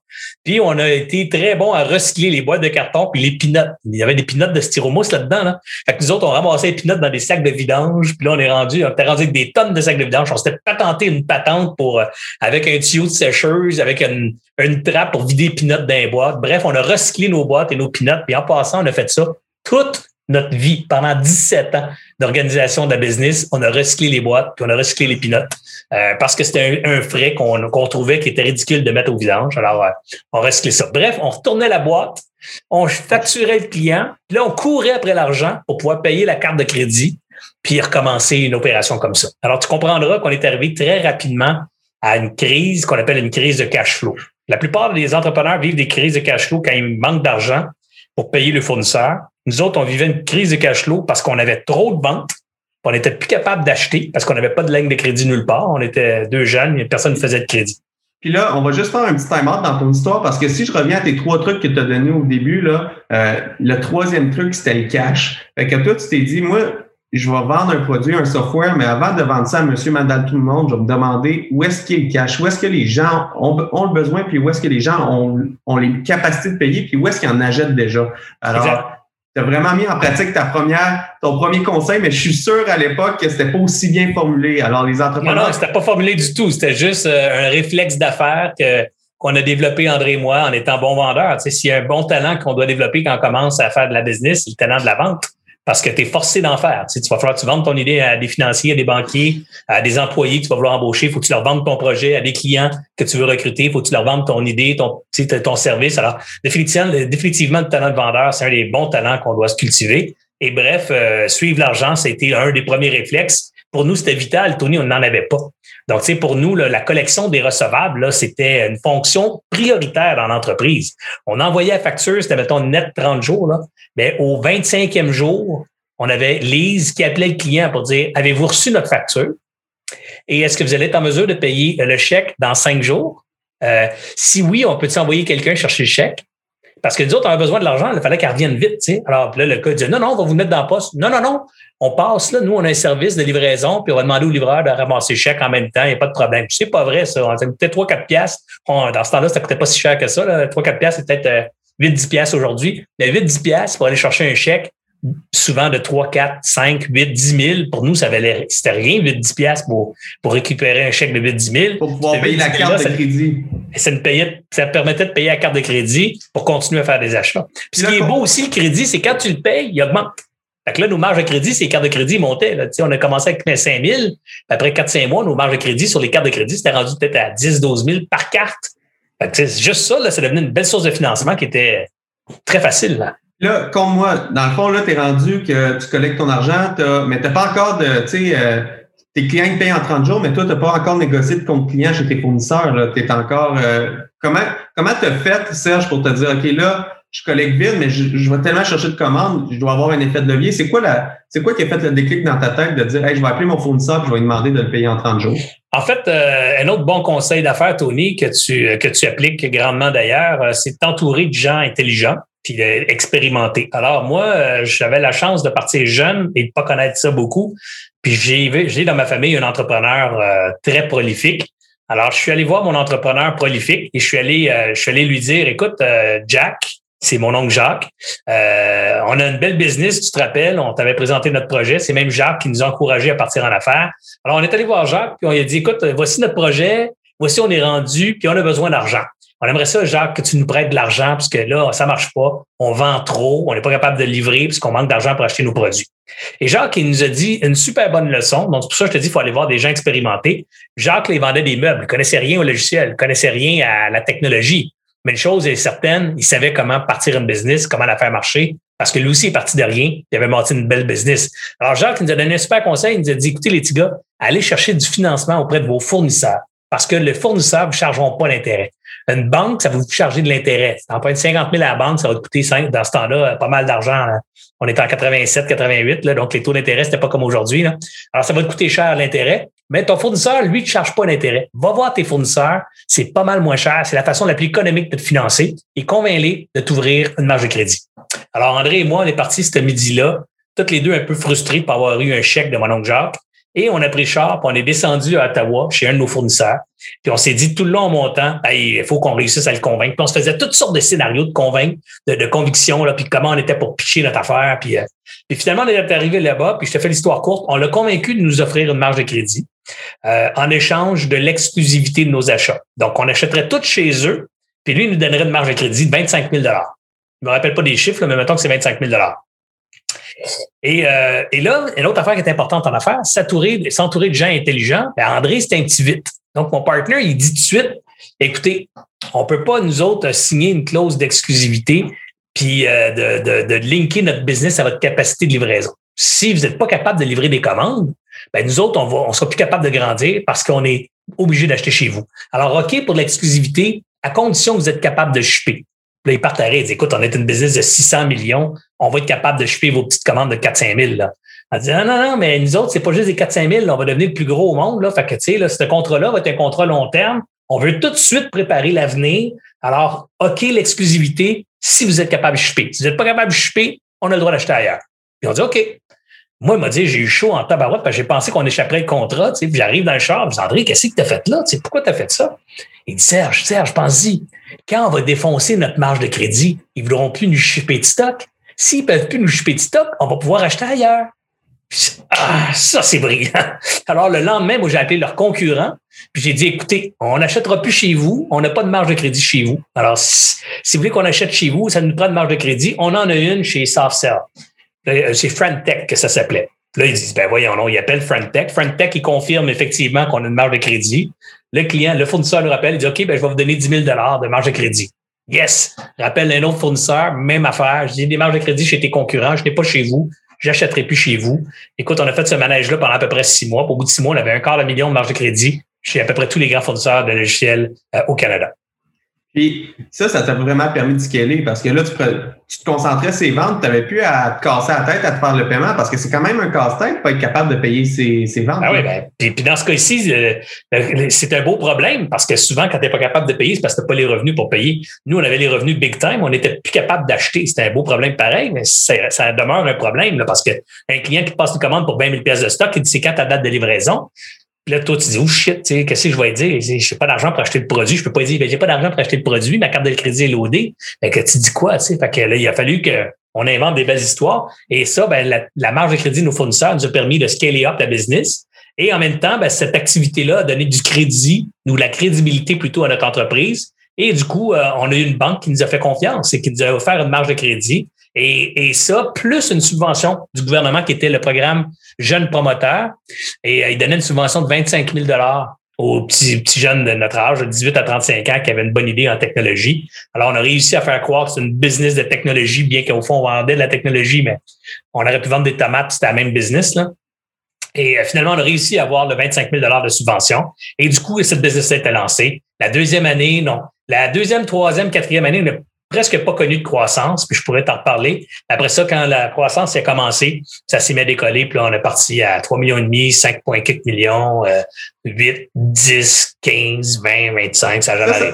Puis, on a été très bon à recycler les boîtes de carton puis les pinottes. Il y avait des pinottes de styromousse là-dedans, là. Fait que nous autres, on ramassait les pinottes dans des sacs de vidange. Puis là, on est rendu, on était rendu avec des tonnes de sacs de vidange. On s'était patenté une patente pour, euh, avec un tuyau de sécheuse, avec une, une trappe pour vider les pinottes dans les boîtes. Bref, on a recyclé nos boîtes et nos pinottes. Puis en passant, on a fait ça toute notre vie, pendant 17 ans d'organisation de la business, on a recyclé les boîtes, puis on a recyclé les pinottes, euh, parce que c'était un, frais qu'on trouvait qui était ridicule de mettre au vidange. Alors, euh, on recyclait ça. Bref, on retournait la boîte, on facturait le client, puis là, on courait après l'argent pour pouvoir payer la carte de crédit, puis recommencer une opération comme ça. Alors, tu comprendras qu'on est arrivé très rapidement à une crise qu'on appelle une crise de cash flow. La plupart des entrepreneurs vivent des crises de cash flow quand ils manquent d'argent pour payer le fournisseur. Nous autres, on vivait une crise de cash flow parce qu'on avait trop de ventes. On n'était plus capable d'acheter parce qu'on n'avait pas de ligne de crédit nulle part. On était deux jeunes et personne ne faisait de crédit. Puis là, on va juste faire un petit time-out dans ton histoire parce que si je reviens à tes trois trucs que tu as donnés au début, là, euh, le troisième truc, c'était le cash. Fait que toi, tu t'es dit, moi, je vais vendre un produit, un software, mais avant de vendre ça à monsieur, madame, tout le monde, je vais me demander où est-ce qu'il cash, où est-ce que les gens ont, le besoin, puis où est-ce que les gens ont, les capacités de payer, puis où est-ce qu'ils en achètent déjà. Alors, tu as vraiment mis en pratique ta première, ton premier conseil, mais je suis sûr à l'époque que c'était pas aussi bien formulé. Alors, les entrepreneurs. Non, non, c'était pas formulé du tout. C'était juste euh, un réflexe d'affaires que qu'on a développé André et moi en étant bon vendeur. Tu sais, s'il y a un bon talent qu'on doit développer quand on commence à faire de la business, c'est le talent de la vente parce que tu es forcé d'en faire. Tu, sais, tu vas falloir que tu vendes ton idée à des financiers, à des banquiers, à des employés que tu vas vouloir embaucher. Il faut que tu leur vendes ton projet à des clients que tu veux recruter. Il faut que tu leur vendes ton idée, ton, tu sais, ton service. Alors, définitivement, définitivement, le talent de vendeur, c'est un des bons talents qu'on doit se cultiver. Et bref, euh, suivre l'argent, été un des premiers réflexes. Pour nous, c'était vital. Tony, on n'en avait pas. Donc, sais, pour nous, la collection des recevables, c'était une fonction prioritaire dans l'entreprise. On envoyait la facture, c'était, mettons, net 30 jours. Mais au 25e jour, on avait Lise qui appelait le client pour dire Avez-vous reçu notre facture? Et est-ce que vous allez être en mesure de payer le chèque dans cinq jours? Euh, si oui, on peut envoyer quelqu'un chercher le chèque? Parce que nous autres, on a besoin de l'argent, il fallait qu'elle revienne vite. sais. Alors là, le gars dit Non, non, on va vous mettre dans le poste. Non, non, non. On passe là, nous, on a un service de livraison, puis on va demander au livreur de ramasser le chèque en même temps, il n'y a pas de problème. C'est pas vrai, ça. Ça coûtait 3-4 piastres. dans ce temps-là, ça coûtait pas si cher que ça. 3-4 piastres, c'est peut-être euh, 8-10 pièces aujourd'hui. Mais 8-10 pièces pour aller chercher un chèque, souvent de 3, 4, 5, 8, 10 000. Pour nous, ça valait, c'était rien, 8-10 pièces pour, pour récupérer un chèque de 8-10 000. Pour pouvoir payer la carte de crédit. Ça, payait, ça permettait de payer la carte de crédit pour continuer à faire des achats. Puis ce qui est beau aussi, le crédit, c'est quand tu le payes, il augmente. Fait que là, nos marges de crédit, ces cartes de crédit montaient. Là. On a commencé avec 5 000. Après 4-5 mois, nos marges de crédit sur les cartes de crédit, c'était rendu peut-être à 10-12 000 par carte. Fait juste ça, là, ça devenait une belle source de financement qui était très facile. Là. Là, comme moi, dans le fond, là, tu es rendu que tu collectes ton argent, mais tu pas encore de, tu sais, euh, tes clients te payent en 30 jours, mais toi, tu n'as pas encore négocié de compte client chez tes fournisseurs. Tu es encore. Euh, comment comment tu as fait, Serge, pour te dire, OK, là, je collecte vite, mais je, vais tellement chercher de commandes, je dois avoir un effet de levier. C'est quoi la, c'est quoi qui a fait le déclic dans ta tête de dire, hey, je vais appeler mon fournisseur et je vais lui demander de le payer en 30 jours? En fait, euh, un autre bon conseil d'affaires, Tony, que tu, que tu appliques grandement d'ailleurs, c'est t'entourer de gens intelligents puis d'expérimenter. Alors moi, j'avais la chance de partir jeune et de pas connaître ça beaucoup. Puis j'ai j'ai dans ma famille un entrepreneur très prolifique. Alors je suis allé voir mon entrepreneur prolifique et je suis allé je suis allé lui dire écoute Jack, c'est mon oncle Jacques. Euh, on a une belle business, tu te rappelles, on t'avait présenté notre projet. C'est même Jacques qui nous a encouragés à partir en affaires. Alors, on est allé voir Jacques, puis on lui a dit, écoute, voici notre projet, voici on est rendu, puis on a besoin d'argent. On aimerait ça, Jacques, que tu nous prêtes de l'argent, parce que là, ça marche pas. On vend trop, on n'est pas capable de livrer, puisqu'on manque d'argent pour acheter nos produits. Et Jacques, il nous a dit une super bonne leçon. Donc, c'est pour ça que je te dis, il faut aller voir des gens expérimentés. Jacques, il vendait des meubles, il connaissait rien au logiciel, il connaissait rien à la technologie. Mais une chose est certaine, il savait comment partir une business, comment la faire marcher, parce que lui aussi est parti de rien. Il avait monté une belle business. Alors, Jacques nous a donné un super conseil. Il nous a dit, écoutez, les petits gars, allez chercher du financement auprès de vos fournisseurs. Parce que les fournisseurs ne vous chargeront pas l'intérêt. Une banque, ça va vous charger de l'intérêt. Si tu 50 000 à la banque, ça va te coûter 5, dans ce temps-là pas mal d'argent. Hein. On était en 87, 88, là, donc les taux d'intérêt, c'était pas comme aujourd'hui. Alors, ça va te coûter cher l'intérêt. Mais ton fournisseur, lui, ne te charge pas d'intérêt. Va voir tes fournisseurs, c'est pas mal moins cher. C'est la façon la plus économique de te financer et convainc-les de t'ouvrir une marge de crédit. Alors, André et moi, on est partis ce midi-là, toutes les deux un peu frustrés par avoir eu un chèque de mon oncle Jacques. Et on a pris char, on est descendu à Ottawa chez un de nos fournisseurs. Puis on s'est dit tout le long en montant, il faut qu'on réussisse à le convaincre. Puis on se faisait toutes sortes de scénarios de convaincre, de, conviction, là, puis comment on était pour pitcher notre affaire. Puis, euh, puis finalement, on est arrivé là-bas, puis je te fais l'histoire courte. On l'a convaincu de nous offrir une marge de crédit euh, en échange de l'exclusivité de nos achats. Donc, on achèterait tout chez eux, puis lui, il nous donnerait une marge de crédit de 25 000 Je me rappelle pas des chiffres, mais mettons que c'est 25 000 et, euh, et là, une autre affaire qui est importante en affaires, s'entourer, de gens intelligents. Ben André, c'est un petit vite. Donc, mon partenaire, il dit tout de suite, écoutez, on peut pas, nous autres, signer une clause d'exclusivité puis euh, de, de, de, linker notre business à votre capacité de livraison. Si vous n'êtes pas capable de livrer des commandes, ben nous autres, on on sera plus capable de grandir parce qu'on est obligé d'acheter chez vous. Alors, OK pour l'exclusivité, à condition que vous êtes capable de shipper. Là, ils partent à ils disent, écoute, on est une business de 600 millions, on va être capable de choper vos petites commandes de 400 000. Là. Elle dit, non, non, non, mais nous autres, c'est pas juste des 400 000, on va devenir le plus gros au monde. Là. Fait que, tu sais, là, ce contrat-là va être un contrat long terme. On veut tout de suite préparer l'avenir. Alors, OK, l'exclusivité, si vous êtes capable de choper. Si vous n'êtes pas capable de choper, on a le droit d'acheter ailleurs. Puis on dit, OK. Moi, il m'a dit, j'ai eu chaud en tabarouette parce que j'ai pensé qu'on échapperait le contrat. Tu sais, puis j'arrive dans le char, dis, André, qu'est-ce que tu as fait là? Tu sais, pourquoi tu as fait ça? Il dit, Serge, Serge, pense-y. Quand on va défoncer notre marge de crédit, ils ne voudront plus nous shipper de stock. S'ils ne peuvent plus nous shipper de stock, on va pouvoir acheter ailleurs. Ah, ça, c'est brillant. Alors, le lendemain, moi, j'ai appelé leur concurrent, puis j'ai dit, écoutez, on n'achètera plus chez vous, on n'a pas de marge de crédit chez vous. Alors, si, vous voulez qu'on achète chez vous, ça nous prend de marge de crédit. On en a une chez SoftCell. Euh, c'est Frantech que ça s'appelait. Là, ils disent, ben voyons, non, ils appellent Frantech. Frantech, il confirme effectivement qu'on a une marge de crédit. Le client, le fournisseur le rappelle, il dit OK, ben, je vais vous donner 10 000 de marge de crédit. Yes! Rappelle un autre fournisseur, même affaire. J'ai des marges de crédit chez tes concurrents, je n'ai pas chez vous, j'achèterai plus chez vous. Écoute, on a fait ce manège-là pendant à peu près six mois. Au bout de six mois, on avait un quart de million de marge de crédit chez à peu près tous les grands fournisseurs de logiciels euh, au Canada. Puis ça, ça t'a vraiment permis de scaler parce que là, tu, te concentrais sur ventes, tu n'avais plus à te casser la tête à te faire le paiement parce que c'est quand même un casse-tête pas être capable de payer ces, ventes. Ah oui, ben, puis, dans ce cas-ci, c'est un beau problème parce que souvent, quand tu n'es pas capable de payer, c'est parce que tu n'as pas les revenus pour payer. Nous, on avait les revenus big time, on n'était plus capable d'acheter. C'était un beau problème pareil, mais ça demeure un problème parce qu'un client qui passe une commande pour 20 000 pièces de stock, il dit c'est quand ta date de livraison? Puis là, toi, tu dis, oh shit, qu'est-ce que je vais dire? Je n'ai pas d'argent pour acheter le produit. Je peux pas dire, ben, j'ai pas d'argent pour acheter le produit, ma carte de crédit est loadée. Fait que tu dis quoi, tu sais? Fait que là, il a fallu qu'on invente des belles histoires. Et ça, ben, la, marge de crédit de nos fournisseurs nous a permis de scaler up la business. Et en même temps, ben, cette activité-là a donné du crédit, ou la crédibilité plutôt à notre entreprise. Et du coup, euh, on a eu une banque qui nous a fait confiance et qui nous a offert une marge de crédit. Et, ça, plus une subvention du gouvernement qui était le programme Jeunes promoteurs. Et euh, il donnait une subvention de 25 000 aux petits, jeunes de notre âge, de 18 à 35 ans, qui avaient une bonne idée en technologie. Alors, on a réussi à faire croire que c'est une business de technologie, bien qu'au fond, on vendait de la technologie, mais on aurait pu vendre des tomates, c'était la même business. Et euh, finalement, on a réussi à avoir le 25 000 de subvention. Et du coup, cette business a été lancée. La deuxième année, non. La deuxième, troisième, quatrième année, on a presque pas connu de croissance, puis je pourrais t'en reparler. Après ça, quand la croissance a commencé, ça s'est mis à décoller, puis là, on est parti à 3 millions et demi, 5,4 millions, 8, 10, 15, 20, 25, ça n'a jamais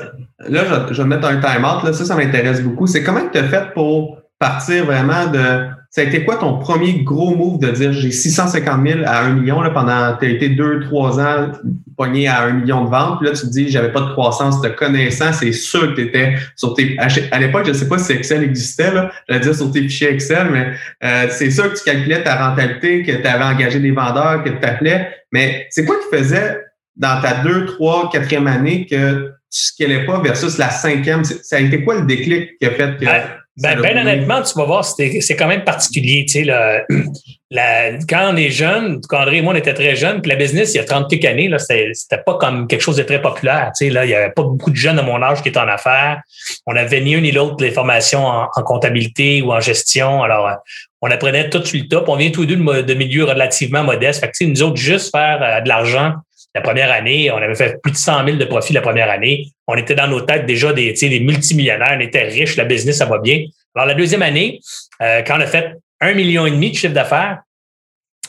là, je, vais mettre un time-out. Là, ça, ça m'intéresse beaucoup. C'est comment tu as fait pour partir vraiment de. Ça a été quoi ton premier gros move de dire j'ai 650 000 à 1 million là, pendant. Tu as été deux, trois ans pogné à 1 million de ventes. Puis là, tu te dis j'avais pas de croissance, de connaissance. C'est sûr que tu étais sur tes. À l'époque, je sais pas si Excel existait, là. Je dire sur tes fichiers Excel, mais euh, c'est sûr que tu calculais ta rentabilité, que tu avais engagé des vendeurs, que tu t'appelais. Mais c'est quoi qui faisait dans ta deux, trois, quatrième année que tu scalais pas versus la cinquième? Ça a été quoi le déclic qui a fait que. Ben, ben honnêtement, tu vas voir, c'est quand même particulier. Tu sais, la, quand on est jeune, quand André et moi, on était très jeunes, puis la business, il y a 30 quelques années, là, c'était pas comme quelque chose de très populaire. Tu sais, là, il y avait pas beaucoup de jeunes de mon âge qui étaient en affaires. On avait ni un ni l'autre les formations en, comptabilité ou en gestion. Alors, on apprenait tout sur le top. On vient tous les deux de, milieux relativement modestes. Fait que, tu sais, nous autres, juste faire euh, de l'argent la première année, on avait fait plus de 100 000 de profit la première année. On était dans nos têtes déjà des, des multimillionnaires, on était riches, la business, ça va bien. Alors, la deuxième année, euh, quand on a fait un million et demi de chiffre d'affaires,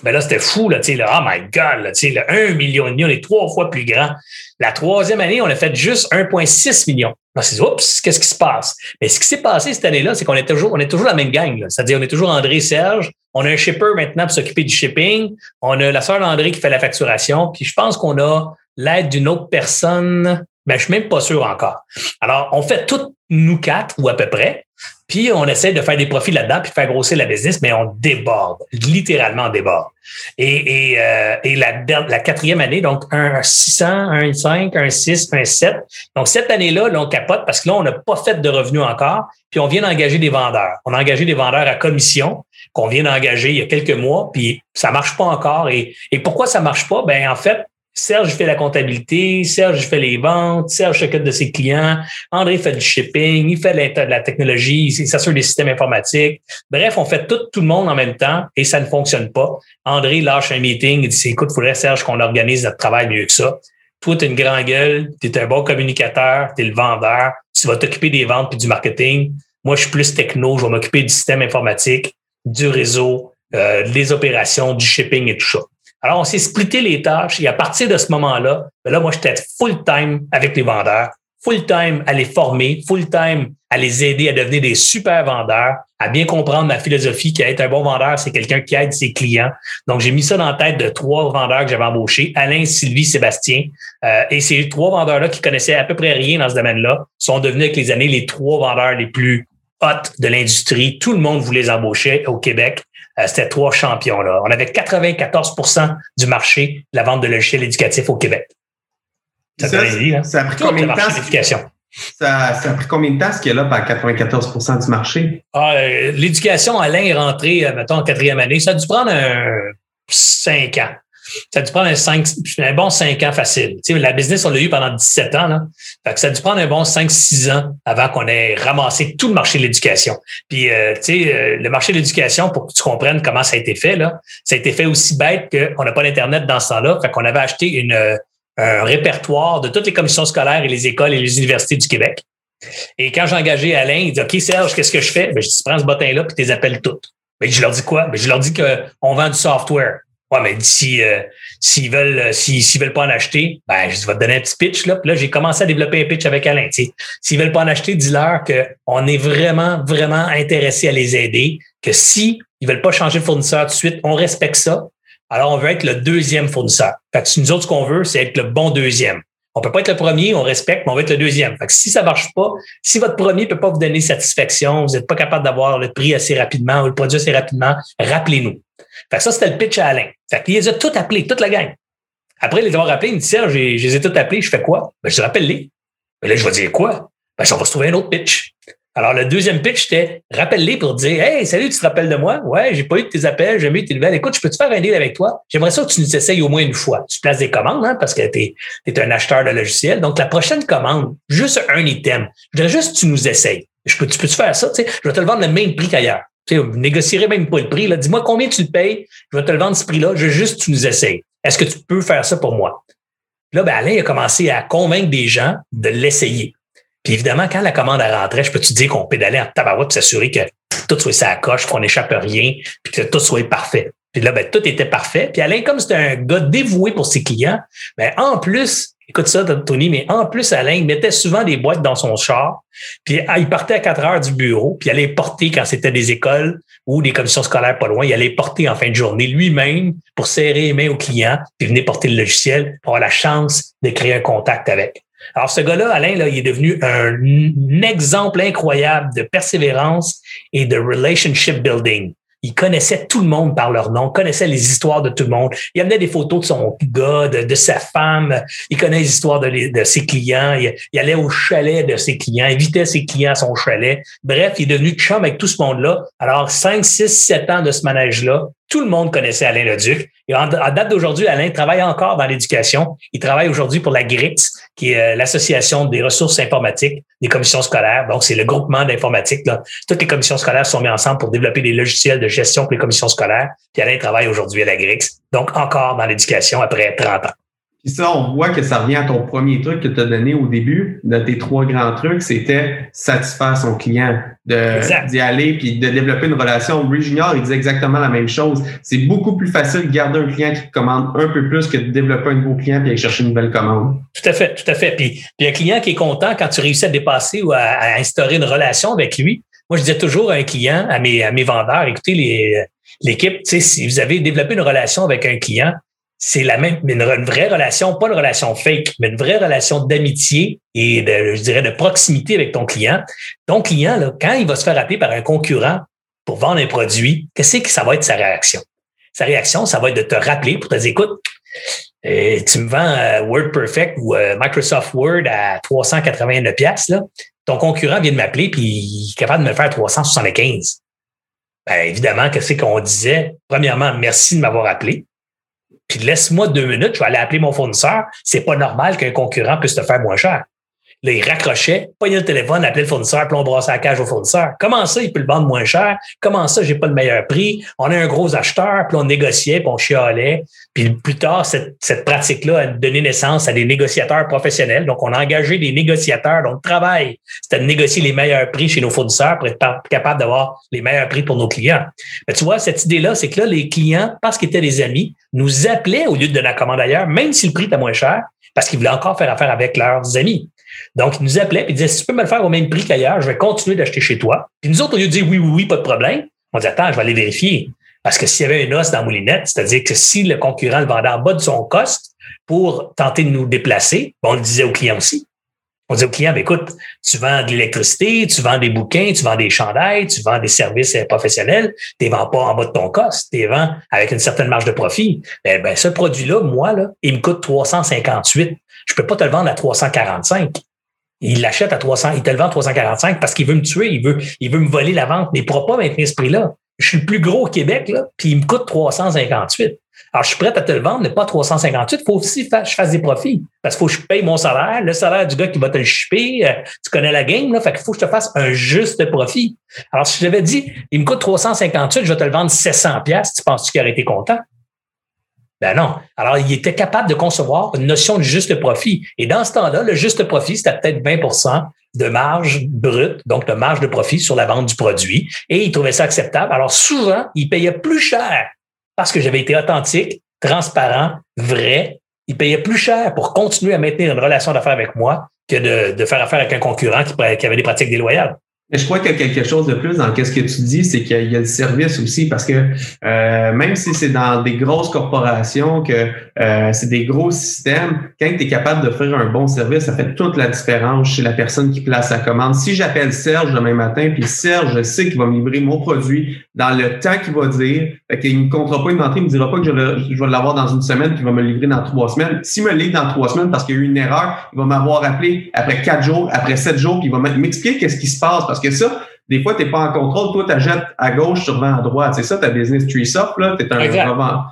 ben là, c'était fou, là, tu sais, oh my God, là, tu sais, un million et demi, on est trois fois plus grand. La troisième année, on a fait juste 1,6 million. Dit, oups, qu'est-ce qui se passe? Mais ce qui s'est passé cette année-là, c'est qu'on est toujours, on est toujours la même gang, C'est-à-dire, on est toujours André Serge. On a un shipper maintenant pour s'occuper du shipping. On a la sœur d'André qui fait la facturation. Puis je pense qu'on a l'aide d'une autre personne. Ben, je suis même pas sûr encore. Alors, on fait tout nous quatre ou à peu près. Puis on essaie de faire des profits là-dedans, puis de faire grossir la business, mais on déborde, littéralement déborde. Et, euh, la, quatrième année, donc un 600, un 5, un 6, un 7. Donc cette année-là, là, on capote parce que là, on n'a pas fait de revenus encore, puis on vient d'engager des vendeurs. On a engagé des vendeurs à commission qu'on vient d'engager il y a quelques mois, puis ça marche pas encore. Et, et pourquoi ça marche pas? Ben en fait, Serge fait la comptabilité, Serge fait les ventes, Serge s'occupe de ses clients, André fait du shipping, il fait de la technologie, il s'assure des systèmes informatiques. Bref, on fait tout, tout le monde en même temps et ça ne fonctionne pas. André lâche un meeting, il dit, écoute, il faudrait, Serge, qu'on organise notre travail mieux que ça. Toi, tu une grande gueule, tu es un bon communicateur, tu es le vendeur, tu vas t'occuper des ventes puis du marketing. Moi, je suis plus techno, je vais m'occuper du système informatique, du réseau, euh, des opérations, du shipping et tout ça. Alors, on s'est splitté les tâches et à partir de ce moment-là, ben là, moi, j'étais full-time avec les vendeurs, full-time à les former, full-time à les aider à devenir des super vendeurs, à bien comprendre ma philosophie qui être un bon vendeur, c'est quelqu'un qui aide ses clients. Donc, j'ai mis ça dans la tête de trois vendeurs que j'avais embauchés, Alain, Sylvie, Sébastien. Euh, et ces trois vendeurs-là qui connaissaient à peu près rien dans ce domaine-là sont devenus avec les années les trois vendeurs les plus hot de l'industrie. Tout le monde voulait les embaucher au Québec. Euh, c'était trois champions. Là. On avait 94% du marché de la vente de logiciels éducatifs au Québec. Ça, ça, ça a pris combien de temps? Ça, ça, a pris combien de temps ce qu'il y a là par 94% du marché? Ah, euh, l'éducation, Alain est rentré, euh, mettons, en quatrième année. Ça a dû prendre un, cinq ans ça a dû prendre un, 5, un bon 5 ans facile. Tu sais, la business, on l'a eu pendant 17 ans. Là. Fait que ça a dû prendre un bon 5-6 ans avant qu'on ait ramassé tout le marché de l'éducation. Puis, euh, tu sais, euh, le marché de l'éducation, pour que tu comprennes comment ça a été fait, là, ça a été fait aussi bête qu'on n'a pas d'Internet dans ce temps-là. Fait qu'on avait acheté un répertoire de toutes les commissions scolaires et les écoles et les universités du Québec. Et quand j'ai engagé Alain, il dit OK, Serge, qu'est-ce que je fais? Ben, je dis, prends ce bottin-là puis tu les appelles toutes. Ben, je leur dis quoi? Ben, je leur dis qu'on vend du software. Ouais, mais si, euh, s'ils veulent, euh, s'ils, veulent pas en acheter, ben, je vais te donner un petit pitch, là. Puis là, j'ai commencé à développer un pitch avec Alain, tu sais. S'ils veulent pas en acheter, dis-leur qu'on est vraiment, vraiment intéressé à les aider, que si ils veulent pas changer de fournisseur tout de suite, on respecte ça. Alors, on veut être le deuxième fournisseur. Fait que nous autres, ce qu'on veut, c'est être le bon deuxième. On peut pas être le premier, on respecte, mais on va être le deuxième. Fait que si ça marche pas, si votre premier peut pas vous donner satisfaction, vous n'êtes pas capable d'avoir le prix assez rapidement ou le produit assez rapidement, rappelez-nous. Fait que ça, c'était le pitch à Alain. Fait qu'il les a tous appelés, toute la gang. Après les avoir appelés, il me dit, Serge, je les ai tous appelés, je fais quoi? Ben, je rappelle-les. Mais là, je vais dire quoi? Ben, on va se trouver un autre pitch. Alors, le deuxième pitch, c'était rappelle-les pour dire Hey, salut, tu te rappelles de moi? Ouais, j'ai pas eu tes appels, j'ai jamais eu tes nouvelles. Écoute, je peux te faire un deal avec toi? J'aimerais ça que tu nous essayes au moins une fois. Tu places des commandes, hein, parce que tu es, un acheteur de logiciels. Donc, la prochaine commande, juste un item. Je voudrais juste que tu nous essayes. Je peux, tu peux-tu faire ça? sais, je vais te le vendre le même prix qu'ailleurs. Tu sais, négocierai même pas le prix. Là. Dis-moi combien tu le payes, je vais te le vendre ce prix-là, je veux juste que tu nous essayes. Est-ce que tu peux faire ça pour moi? Là, ben Alain a commencé à convaincre des gens de l'essayer. Puis évidemment, quand la commande a rentré, je peux te dire qu'on pédalait en tabarouette pour s'assurer que tout soit sa coche, qu'on n'échappe rien, puis que tout soit parfait. Puis là, ben, tout était parfait. Puis Alain, comme c'était un gars dévoué pour ses clients, ben, en plus, Écoute ça, Tony, mais en plus, Alain, il mettait souvent des boîtes dans son char, puis ah, il partait à 4 heures du bureau, puis il allait porter quand c'était des écoles ou des commissions scolaires pas loin, il allait porter en fin de journée lui-même pour serrer les mains aux clients, puis venir porter le logiciel pour avoir la chance de créer un contact avec. Alors, ce gars-là, Alain, là, il est devenu un exemple incroyable de persévérance et de relationship building il connaissait tout le monde par leur nom, connaissait les histoires de tout le monde. Il amenait des photos de son gars, de, sa femme. Il connaît les histoires de, ses clients. Il, allait au chalet de ses clients, invitait ses clients à son chalet. Bref, il est devenu chum avec tout ce monde-là. Alors, 5, 6, 7 ans de ce manège-là, tout le monde connaissait Alain Leduc. Et en, date d'aujourd'hui, Alain travaille encore dans l'éducation. Il travaille aujourd'hui pour la GRITS, qui est euh, l'Association des ressources informatiques des commissions scolaires. Donc, c'est le groupement d'informatique. Toutes les commissions scolaires sont mises ensemble pour développer des logiciels de gestion pour les commissions scolaires. Puis Alain travaille aujourd'hui à la GRITS. Donc, encore dans l'éducation après 30 ans. Puis ça, on voit que ça revient à ton premier truc que tu as donné au début de tes trois grands trucs, c'était satisfaire son client, d'y aller puis de développer une relation. Louis Junior, il dit exactement la même chose. C'est beaucoup plus facile de garder un client qui commande un peu plus que de développer un nouveau client puis aller chercher une nouvelle commande. Tout à fait, tout à fait. Puis, puis un client qui est content quand tu réussis à dépasser ou à, instaurer une relation avec lui. Moi, je disais toujours à un client, à mes, à mes vendeurs, écoutez, les, l'équipe, si vous avez développé une relation avec un client, c'est la même, une, une, vraie relation, pas une relation fake, mais une vraie relation d'amitié et de, je dirais, de proximité avec ton client. Ton client, là, quand il va se faire appeler par un concurrent pour vendre un produit, qu'est-ce que ça va être sa réaction? Sa réaction, ça va être de te rappeler pour te dire, écoute, euh, tu me vends euh, WordPerfect ou euh, Microsoft Word à 389 pièces là. Ton concurrent vient de m'appeler puis il est capable de me faire 375. Ben, évidemment, qu'est-ce qu'on disait? Premièrement, merci de m'avoir appelé puis laisse-moi deux minutes, je vais aller appeler mon fournisseur. C'est pas normal qu'un concurrent puisse te faire moins cher. Là, il raccrochait, pognait le téléphone, appelait le fournisseur, puis on brassait la cage au fournisseur. Comment ça, il peut le vendre moins cher? Comment ça, j'ai pas le meilleur prix? On a un gros acheteur, puis on négociait, puis on chialait. Puis plus tard, cette, cette pratique-là a donné naissance à des négociateurs professionnels. Donc, on a engagé des négociateurs. Donc, le travail, c'était de négocier les meilleurs prix chez nos fournisseurs pour être capable d'avoir les meilleurs prix pour nos clients. Mais tu vois, cette idée-là, c'est que là, les clients, parce qu'ils étaient des amis, nous appelaient au lieu de donner la commande ailleurs, même si le prix était moins cher, parce qu'ils voulaient encore faire affaire avec leurs amis. Donc, ils nous appelaient et disaient, si tu peux me le faire au même prix qu'ailleurs, je vais continuer d'acheter chez toi. Puis nous autres, au lieu de dire oui, oui, oui, pas de problème, on dit, attends, je vais aller vérifier. Parce que s'il y avait une os dans moulinette, c'est-à-dire que si le concurrent le vendait en bas de son cost pour tenter de nous déplacer, on le disait au client aussi. On disait au client, ben, écoute, tu vends de l'électricité, tu vends des bouquins, tu vends des chandails, tu vends des services professionnels, tu ne vends pas en bas de ton cost, tu les vends avec une certaine marge de profit. Ben, ben, ce produit-là, moi, là, il me coûte 358. Je peux pas te le vendre à 345. Il l'achète à 300, il te le vend à 345 parce qu'il veut me tuer, il veut, il veut me voler la vente, mais il ne pourra pas maintenir ce prix-là. Je suis le plus gros au Québec, là, puis il me coûte 358. Alors, je suis prêt à te le vendre, mais pas 358. Il faut aussi que je fasse des profits. Parce qu'il faut que je paye mon salaire, le salaire du gars qui va te le shipper. Euh, tu connais la game, là. Fait qu'il faut que je te fasse un juste profit. Alors, si je t'avais dit, il me coûte 358, je vais te le vendre 700 pièces, tu penses-tu qu'il aurait été content? Ben non. Alors, il était capable de concevoir une notion de juste profit. Et dans ce temps-là, le juste profit, c'était peut-être 20 de marge brute, donc de marge de profit sur la vente du produit. Et il trouvait ça acceptable. Alors, souvent, il payait plus cher parce que j'avais été authentique, transparent, vrai. Il payait plus cher pour continuer à maintenir une relation d'affaires avec moi que de, faire affaire avec un concurrent qui, avait des pratiques déloyales je crois qu'il y a quelque chose de plus dans ce que tu dis, c'est qu'il y, a le service aussi, parce que euh, même si c'est dans des grosses corporations, que euh, c'est des gros systèmes, quand tu es capable d'offrir un bon service, ça fait toute la différence chez la personne qui place la commande. Si j'appelle Serge demain matin, puis Serge, je sais qu'il va me livrer mon produit dans le temps qu'il va dire, fait qu'il ne me comptera pas une entrée, il ne me dira pas que je, vais l'avoir dans une semaine, qu'il va me livrer dans trois semaines. S'il me livre dans trois semaines parce qu'il y a eu une erreur, il va m'avoir appelé après quatre jours, après sept jours, puis il va m'expliquer qu'est-ce qui se passe parce que ça, des fois, tu n'es pas en contrôle. Toi, tu achètes à gauche, tu revends à droite. C'est ça ta business tree soft, là. Tu es un revend.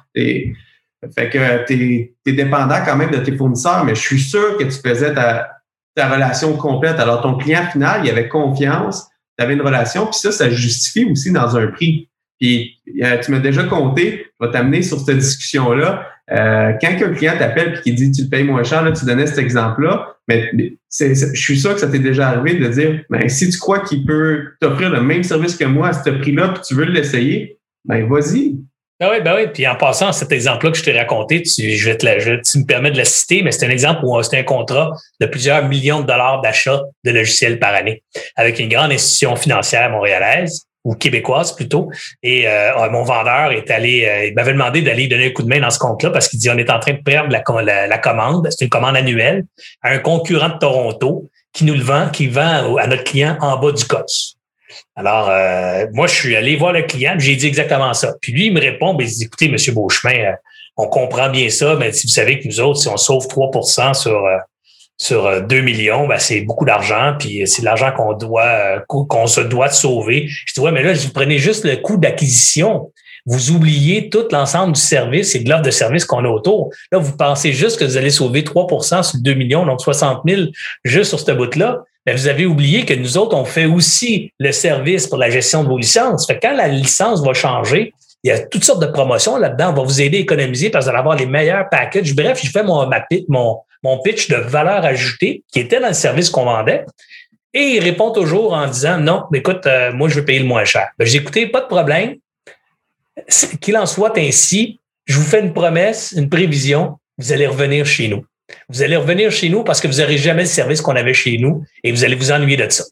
Fait que tu es, dépendant quand même de tes fournisseurs, mais je suis sûr que tu faisais ta, ta relation complète. Alors, ton client final, il avait confiance, tu avais une relation, puis ça, ça justifie aussi dans un prix. Puis euh, tu m'as déjà compté, je vais t'amener sur cette discussion-là. Euh, quand un client t'appelle et qui dit tu le payes moins cher, là, tu donnais cet exemple-là, mais je suis sûr que ça t'est déjà arrivé de dire ben, si tu crois qu'il peut t'offrir le même service que moi à ce prix-là puis tu veux l'essayer, ben vas-y. Ben oui, ben oui. Puis en passant, cet exemple-là que je t'ai raconté, tu, je vais te la, tu me permets de le citer, mais c'est un exemple où c'est un contrat de plusieurs millions de dollars d'achat de logiciels par année avec une grande institution financière montréalaise ou québécoise plutôt. Et euh, mon vendeur est allé, euh, il m'avait demandé d'aller donner un coup de main dans ce compte-là parce qu'il dit on est en train de perdre la, la, commande. C'est une commande annuelle à un concurrent de Toronto qui nous le vend, qui vend à notre client en bas du COS. Alors, euh, moi, je suis allé voir le client, j'ai dit exactement ça. Puis lui, il me répond, ben, écoutez, Monsieur Beauchemin, on comprend bien ça, mais si vous savez que nous autres, si on sauve 3 sur sur 2 millions, ben, c'est beaucoup d'argent, puis c'est l'argent qu'on se doit de sauver. Je dis ouais, mais là, vous prenez juste le coût d'acquisition. Vous oubliez tout l'ensemble du service et de l'offre de service qu'on a autour. Là, vous pensez juste que vous allez sauver 3% sur 2 millions, donc 60 000 juste sur ce bout-là. Mais vous avez oublié que nous autres, on fait aussi le service pour la gestion de vos licences. Quand la licence va changer, il y a toutes sortes de promotions là-dedans. On va vous aider à économiser parce que vous allez avoir les meilleurs packages. Bref, je fais mon pitch de valeur ajoutée qui était dans le service qu'on vendait. Et il répond toujours en disant non, écoute, euh, moi, je veux payer le moins cher. Ben, j'ai écouté, pas de problème. Qu'il en soit ainsi, je vous fais une promesse, une prévision, vous allez revenir chez nous. Vous allez revenir chez nous parce que vous n'aurez jamais le service qu'on avait chez nous et vous allez vous ennuyer de ça.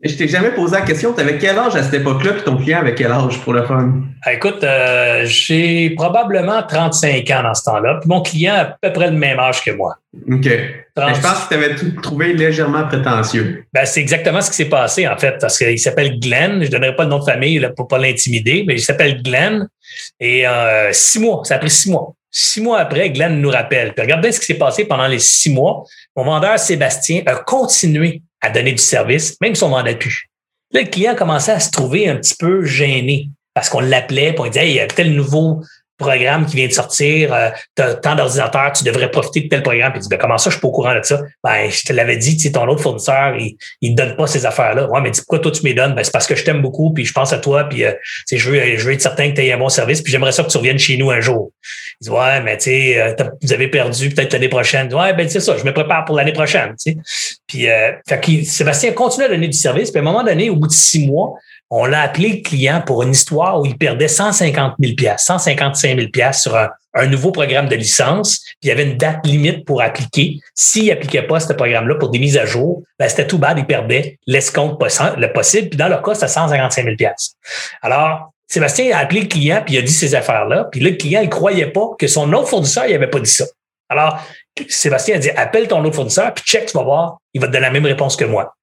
Je t'ai jamais posé la question, tu avais quel âge à cette époque-là, puis ton client avait quel âge pour le fun? Ah, écoute, euh, j'ai probablement 35 ans dans ce temps-là, puis mon client a à peu près le même âge que moi. OK. je pense que tu avais tout trouvé légèrement prétentieux. Ben, c'est exactement ce qui s'est passé, en fait, parce qu'il s'appelle Glenn. Je ne donnerai pas le nom de famille là, pour pas l'intimider, mais il s'appelle Glenn. Et euh, six mois, ça a pris six mois. Six mois après, Glenn nous rappelle. Puis regarde bien ce qui s'est passé pendant les six mois. Mon vendeur Sébastien a continué à donner du service, même si on vendait plus. Là, le client commençait à se trouver un petit peu gêné parce qu'on l'appelait pour dire hey, il y a tel nouveau programme qui vient de sortir, euh, tu as tant d'ordinateurs, tu devrais profiter de tel programme. Puis il dit, ben, comment ça, je suis pas au courant de ça? Ben, je te l'avais dit, tu ton autre fournisseur, il ne donne pas ces affaires-là. Ouais, mais dis, pourquoi toi, tu me donnes? Ben, c'est parce que je t'aime beaucoup, puis je pense à toi, puis euh, je, veux, je veux être certain que tu aies un bon service, puis j'aimerais ça que tu reviennes chez nous un jour. Il dit, ouais, mais tu sais, euh, vous avez perdu peut-être l'année prochaine. Ouais, ben, c'est ça, je me prépare pour l'année prochaine, tu sais. Puis, euh, fait Sébastien continue à donner du service, puis à un moment donné, au bout de six mois, on l'a appelé le client pour une histoire où il perdait 150 000 155 000 sur un, nouveau programme de licence. Puis il y avait une date limite pour appliquer. S'il n'appliquait pas ce programme-là pour des mises à jour, ben c'était tout bas, il perdait l'escompte le possible. Puis dans leur cas, c'était 155 000 Alors, Sébastien a appelé le client puis il a dit ces affaires-là. Puis là, le client, il croyait pas que son autre fournisseur, il avait pas dit ça. Alors, Sébastien a dit, appelle ton autre fournisseur, puis check, tu vas voir, il va te donner la même réponse que moi.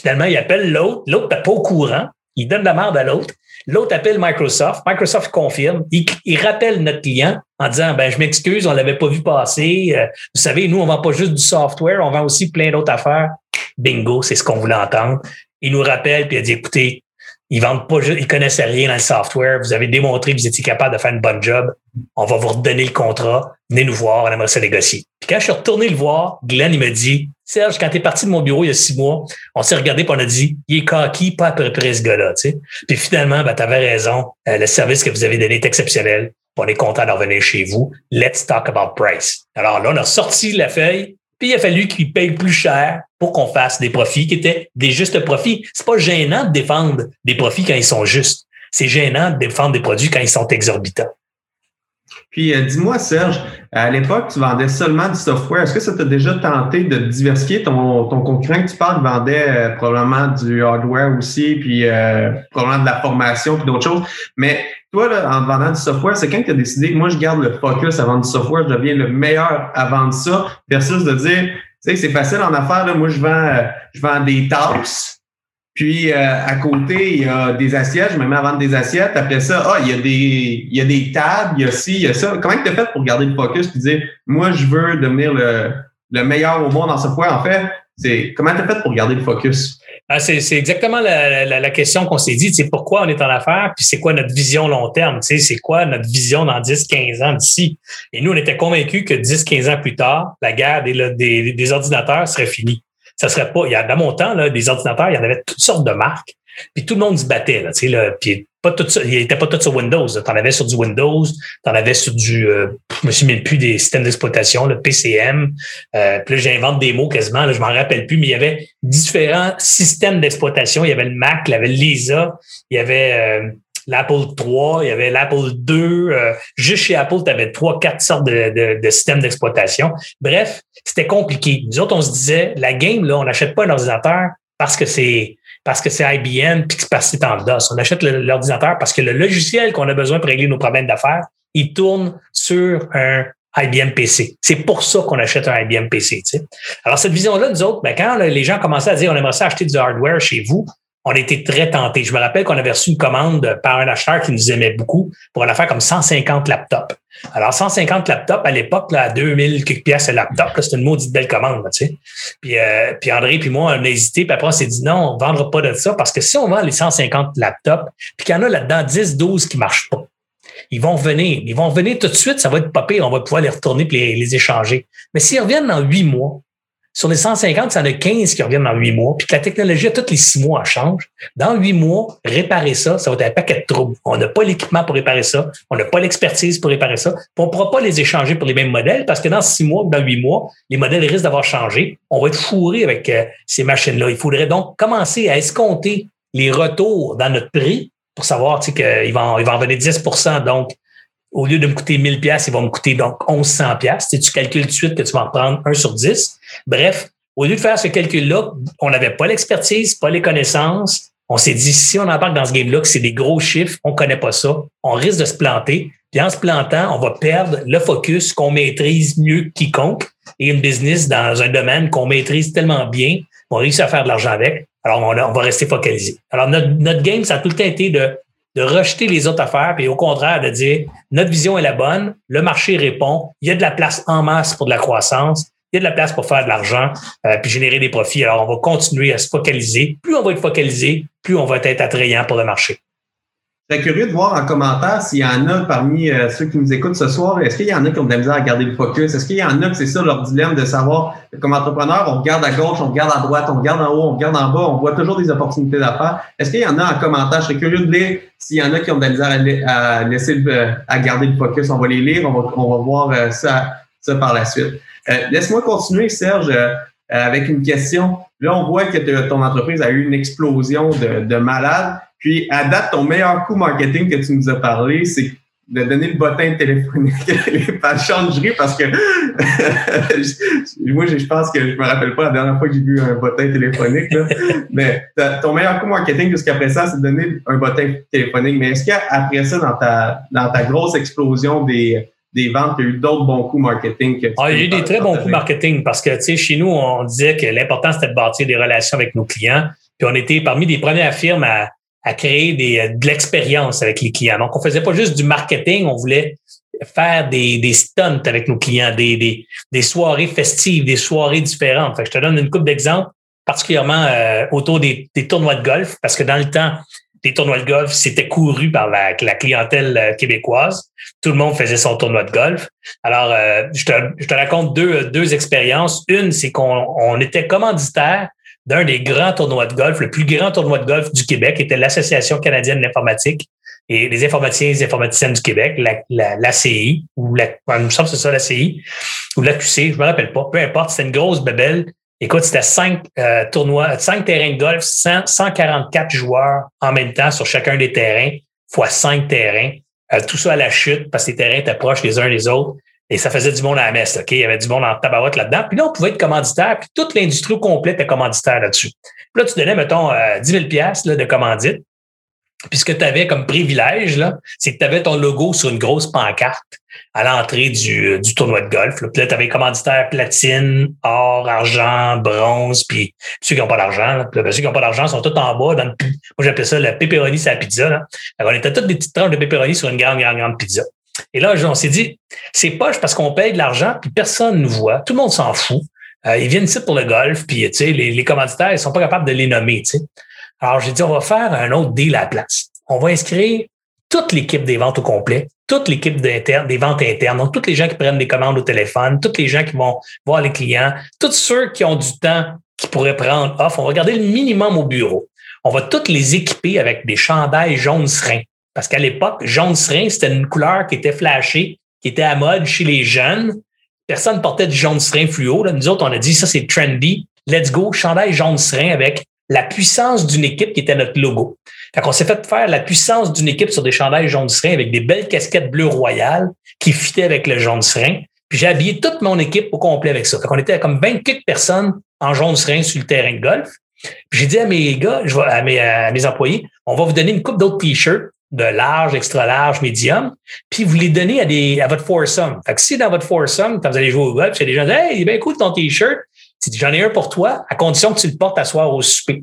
Finalement, il appelle l'autre. L'autre n'est pas au courant il donne la merde à l'autre. L'autre appelle Microsoft. Microsoft confirme. Il, rappelle notre client en disant ben je m'excuse, on l'avait pas vu passer. Euh, vous savez, nous on vend pas juste du software, on vend aussi plein d'autres affaires. Bingo, c'est ce qu'on voulait entendre. Il nous rappelle puis il a dit écoutez, ils vendent pas juste, ils connaissaient rien dans le software. Vous avez démontré que vous étiez capable de faire une bonne job. On va vous redonner le contrat. Venez nous voir, on aimerait ça négocier. Puis quand je suis retourné le voir, Glenn, il me dit, Serge, quand tu es parti de mon bureau il y a six mois, on s'est regardé et on a dit, il est coquille, pas à peu près ce gars-là. Tu. Puis finalement, ben, tu avais raison. Euh, le service que vous avez donné est exceptionnel. On est content de revenir chez vous. Let's talk about price. Alors là, on a sorti la feuille, puis il a fallu qu'il paye plus cher pour qu'on fasse des profits qui étaient des justes profits. C'est pas gênant de défendre des profits quand ils sont justes. C'est gênant de défendre des produits quand ils sont exorbitants. Puis euh, dis-moi, Serge, à l'époque, tu vendais seulement du software. Est-ce que ça t'a déjà tenté de diversifier ton, ton concurrent que tu parles? Vendait euh, probablement du hardware aussi, puis euh, probablement de la formation, puis d'autres choses. Mais toi, là, en vendant du software, c'est quand tu as décidé que moi, je garde le focus à vendre du software, je deviens le meilleur à vendre ça, versus de dire, tu sais, c'est facile en affaires, là, moi, je vends, je vends des tasses puis euh, à côté, il y a des assiettes, je me mets à vendre des assiettes. Après ça, ah, il y a des, il y a des tables, il y a ci, il y a ça. Comment tu as fait pour garder le focus et dire moi je veux devenir le, le meilleur au monde dans ce point? En fait, c'est comment tu as fait pour garder le focus? Ah, c'est, exactement la, la, question qu'on s'est dit, c'est pourquoi on est en affaires, puis c'est quoi notre vision long terme, c'est quoi notre vision dans 10, 15 ans d'ici? Et nous, on était convaincus que 10, 15 ans plus tard, la guerre des, des ordinateurs serait finie ça serait pas. Il y a dans mon temps, là, des ordinateurs, il y en avait toutes sortes de marques. Puis tout le monde se battait. Là, là, puis pas tout il n'était pas tout sur Windows. Tu en avais sur du Windows, tu en avais sur du. Euh, je me souviens plus des systèmes d'exploitation, le PCM. Euh, puis là, j'invente des mots quasiment, là, je m'en rappelle plus, mais il y avait différents systèmes d'exploitation. Il y avait le Mac, il y avait Lisa, il y avait. Euh, l'Apple 3, il y avait l'Apple 2. Euh, juste chez Apple, tu avais trois, quatre sortes de, de, systèmes d'exploitation. Bref, c'était compliqué. Nous autres, on se disait, la game, là, on n'achète pas un ordinateur parce que c'est parce que c'est IBM puis que c'est en DOS. On achète l'ordinateur parce que le logiciel qu'on a besoin pour régler nos problèmes d'affaires, il tourne sur un IBM PC. C'est pour ça qu'on achète un IBM PC. Alors, cette vision-là, nous autres, ben, quand les gens commençaient à dire on aimerait ça acheter du hardware chez vous, on était très tentés. Je me rappelle qu'on avait reçu une commande par un acheteur qui nous aimait beaucoup pour une affaire comme 150 laptops. Alors, 150 laptops, à l'époque, là, à 2000 quelques pièces le laptop, c'était une maudite belle commande, tu sais. Puis, euh, puis André puis moi, on a hésité, puis après, on s'est dit non, on ne vendra pas de ça parce que si on vend les 150 laptops, puis qu'il y en a là-dedans 10, 12 qui ne marchent pas, ils vont venir. Ils vont venir tout de suite, ça va être pas pire, on va pouvoir les retourner et les, les échanger. Mais s'ils reviennent dans huit mois, sur les 150, ça en a 15 qui reviennent dans huit mois, puis que la technologie, à tous les six mois, elle change. Dans huit mois, réparer ça, ça va être un paquet de troubles. On n'a pas l'équipement pour réparer ça, on n'a pas l'expertise pour réparer ça, on ne pourra pas les échanger pour les mêmes modèles parce que dans six mois, dans huit mois, les modèles risquent d'avoir changé. On va être fourré avec euh, ces machines-là. Il faudrait donc commencer à escompter les retours dans notre prix pour savoir qu'il va, il va en venir 10 Donc, au lieu de me coûter 1000 pièces, il va me coûter donc 1100 pièces. Tu, tu calcules tout de suite que tu vas en prendre 1 sur 10. Bref, au lieu de faire ce calcul-là, on n'avait pas l'expertise, pas les connaissances. On s'est dit, si on embarque dans ce game-là, que c'est des gros chiffres, on connaît pas ça, on risque de se planter. Puis en se plantant, on va perdre le focus qu'on maîtrise mieux que quiconque et une business dans un domaine qu'on maîtrise tellement bien, on réussit à faire de l'argent avec. Alors, on, va rester focalisé. Alors, notre game, ça a tout le temps été de de rejeter les autres affaires, puis au contraire de dire notre vision est la bonne, le marché répond, il y a de la place en masse pour de la croissance, il y a de la place pour faire de l'argent, euh, puis générer des profits. Alors, on va continuer à se focaliser. Plus on va être focalisé, plus on va être attrayant pour le marché. Je serais curieux de voir en commentaire s'il y en a parmi euh, ceux qui nous écoutent ce soir, est-ce qu'il y en a qui ont de la misère à garder le focus? Est-ce qu'il y en a que c'est ça leur dilemme de savoir, comme entrepreneur, on regarde à gauche, on regarde à droite, on regarde en haut, on regarde en bas, on voit toujours des opportunités d'affaires. Est-ce qu'il y en a en commentaire? Je serais curieux de lire s'il y en a qui ont de la misère à, laisser à garder le focus. On va les lire, on va, on va voir euh, ça, ça par la suite. Euh, laisse-moi continuer, Serge, avec une question. Là, on voit que ton entreprise a eu une explosion de, de malades. Puis, à date, ton meilleur coup marketing que tu nous as parlé, c'est de donner le bottin téléphonique pas de changerie parce que moi, je pense que je me rappelle pas la dernière fois que j'ai vu un bottin téléphonique, là. mais ton meilleur coup marketing jusqu'à ça, c'est de donner un bottin téléphonique. Mais est-ce qu'après ça, dans ta, dans ta grosse explosion des, des ventes, il y a eu d'autres bons coups marketing? Que ah, il y a eu des très bons coups marketing parce que, tu sais, chez nous, on disait que l'important, c'était de bâtir des relations avec nos clients. Puis on était parmi les premières firmes à, à créer des, euh, de l'expérience avec les clients. Donc, on faisait pas juste du marketing, on voulait faire des, des stunts avec nos clients, des, des, des soirées festives, des soirées différentes. Fait je te donne une coupe d'exemples, particulièrement euh, autour des, des, tournois de golf, parce que dans le temps, les tournois de golf, c'était couru par la, la, clientèle euh, québécoise. Tout le monde faisait son tournoi de golf. Alors, je, te, je te raconte deux, deux expériences. Une, c'est qu'on on était commanditaire d'un des grands tournois de golf, le plus grand tournoi de golf du Québec était l'Association canadienne de l'informatique et les informaticiens et les informaticiennes du Québec, la, l'ACI, ou la, il me semble que c'est ça, l'ACI, ou l'AQC, je me rappelle pas, peu importe, c'était une grosse bébelle. Écoute, c'était cinq euh, tournois, cinq terrains de golf, 144 joueurs en même temps sur chacun des terrains, fois cinq terrains. Euh, tout ça à la chute parce que les terrains étaient proches les uns des autres. Et ça faisait du monde à la messe. OK? Il y avait du monde en tabarouette là-dedans. Puis là, on pouvait être commanditaire. Puis toute l'industrie complète était commanditaire là-dessus. Puis là, tu donnais, mettons, 10 000 là, de commandite. Puis ce que tu avais comme privilège, là, c'est que tu avais ton logo sur une grosse pancarte à l'entrée du, du tournoi de golf. Puis là, tu avais commanditaire platine, or, argent, bronze, puis ceux qui n'ont pas d'argent. Puis ceux qui n'ont pas d'argent sont tous en bas. Dans moi, j'appelais ça le pepperoni sur la pizza. Là. Alors, on était toutes des petites tranches de pepperoni sur une grande, grande, grande pizza. Et là, on s'est dit, c'est poche parce qu'on paye de l'argent, puis personne ne nous voit. Tout le monde s'en fout. Euh, ils viennent ici pour le golf, puis les, les commanditaires, ils sont pas capables de les nommer. Alors, j'ai dit, on va faire un autre deal à la place. On va inscrire toute l'équipe des ventes au complet, toute l'équipe des ventes internes, donc tous les gens qui prennent des commandes au téléphone, tous les gens qui vont voir les clients, tous ceux qui ont du temps qui pourraient prendre off. On va garder le minimum au bureau. On va tous les équiper avec des chandails jaunes serins. Parce qu'à l'époque, jaune serin, c'était une couleur qui était flashée, qui était à mode chez les jeunes. Personne portait du jaune serin fluo. Là. Nous autres, on a dit ça, c'est trendy. Let's go, chandail jaune serin avec la puissance d'une équipe qui était notre logo. Fait qu'on s'est fait faire la puissance d'une équipe sur des chandails jaune serein avec des belles casquettes bleues royales qui fitaient avec le jaune serein. Puis j'ai habillé toute mon équipe au complet avec ça. Fait qu'on était comme 24 personnes en jaune serein sur le terrain de golf. J'ai dit à mes gars, à mes employés, on va vous donner une coupe d'autres t-shirts de large, extra large, médium, puis vous les donnez à, des, à votre foursome. Fait que si dans votre foursome, quand vous allez jouer au golf, c'est des gens disent Hey, ben écoute ton t-shirt, j'en ai un pour toi, à condition que tu le portes à soir au souper.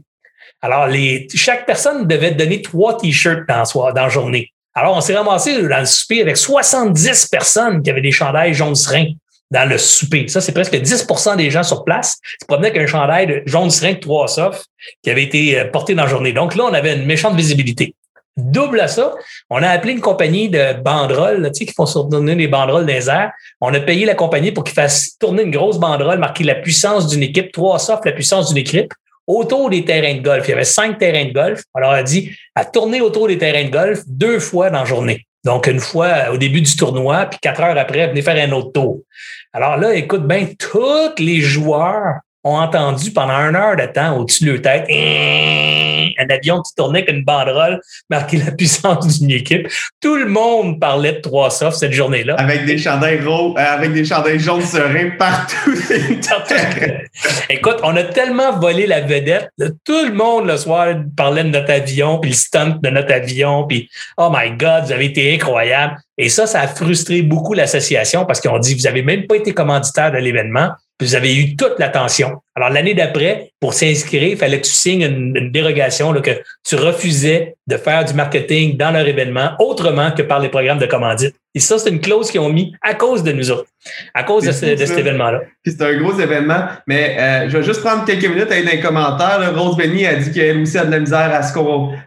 Alors, les, chaque personne devait donner trois t-shirts dans, soir, dans la journée. Alors, on s'est ramassé dans le souper avec 70 personnes qui avaient des chandails jaune serein dans le souper. Ça, c'est presque 10% des gens sur place qui promenaient avec un chandail de jaune de trois soft qui avait été euh, porté dans la journée. Donc là, on avait une méchante visibilité. Double à ça, on a appelé une compagnie de banderoles, tu sais, qui font tourner des banderoles les airs. On a payé la compagnie pour qu'ils fassent tourner une grosse banderole marquée la puissance d'une équipe, trois soft, la puissance d'une équipe, autour des terrains de golf. Il y avait cinq terrains de golf. On leur a dit à tourner autour des terrains de golf deux fois dans la journée. Donc, une fois au début du tournoi, puis quatre heures après, venez faire un autre tour. Alors là, écoute bien, tous les joueurs ont entendu pendant une heure de temps au-dessus de leur tête un avion qui tournait avec une banderole marquée la puissance d'une équipe. Tout le monde parlait de trois softs cette journée-là. Avec des chandails gros, euh, avec des chandails jaunes sereins partout. Écoute, on a tellement volé la vedette. tout le monde le soir parlait de notre avion, puis le stunt de notre avion, puis oh my God, vous avez été incroyable. Et ça, ça a frustré beaucoup l'association parce qu'on dit, vous avez même pas été commanditaire de l'événement vous avez eu toute l'attention. Alors, l'année d'après, pour s'inscrire, il fallait que tu signes une, dérogation, là, que tu refusais de faire du marketing dans leur événement autrement que par les programmes de commandite. Et ça, c'est une clause qu'ils ont mis à cause de nous autres, à cause de, cet événement-là. Puis c'est un gros événement, mais euh, je vais juste prendre quelques minutes à aller dans les commentaires. Rose Benny a dit qu'elle aussi a de la misère à, ce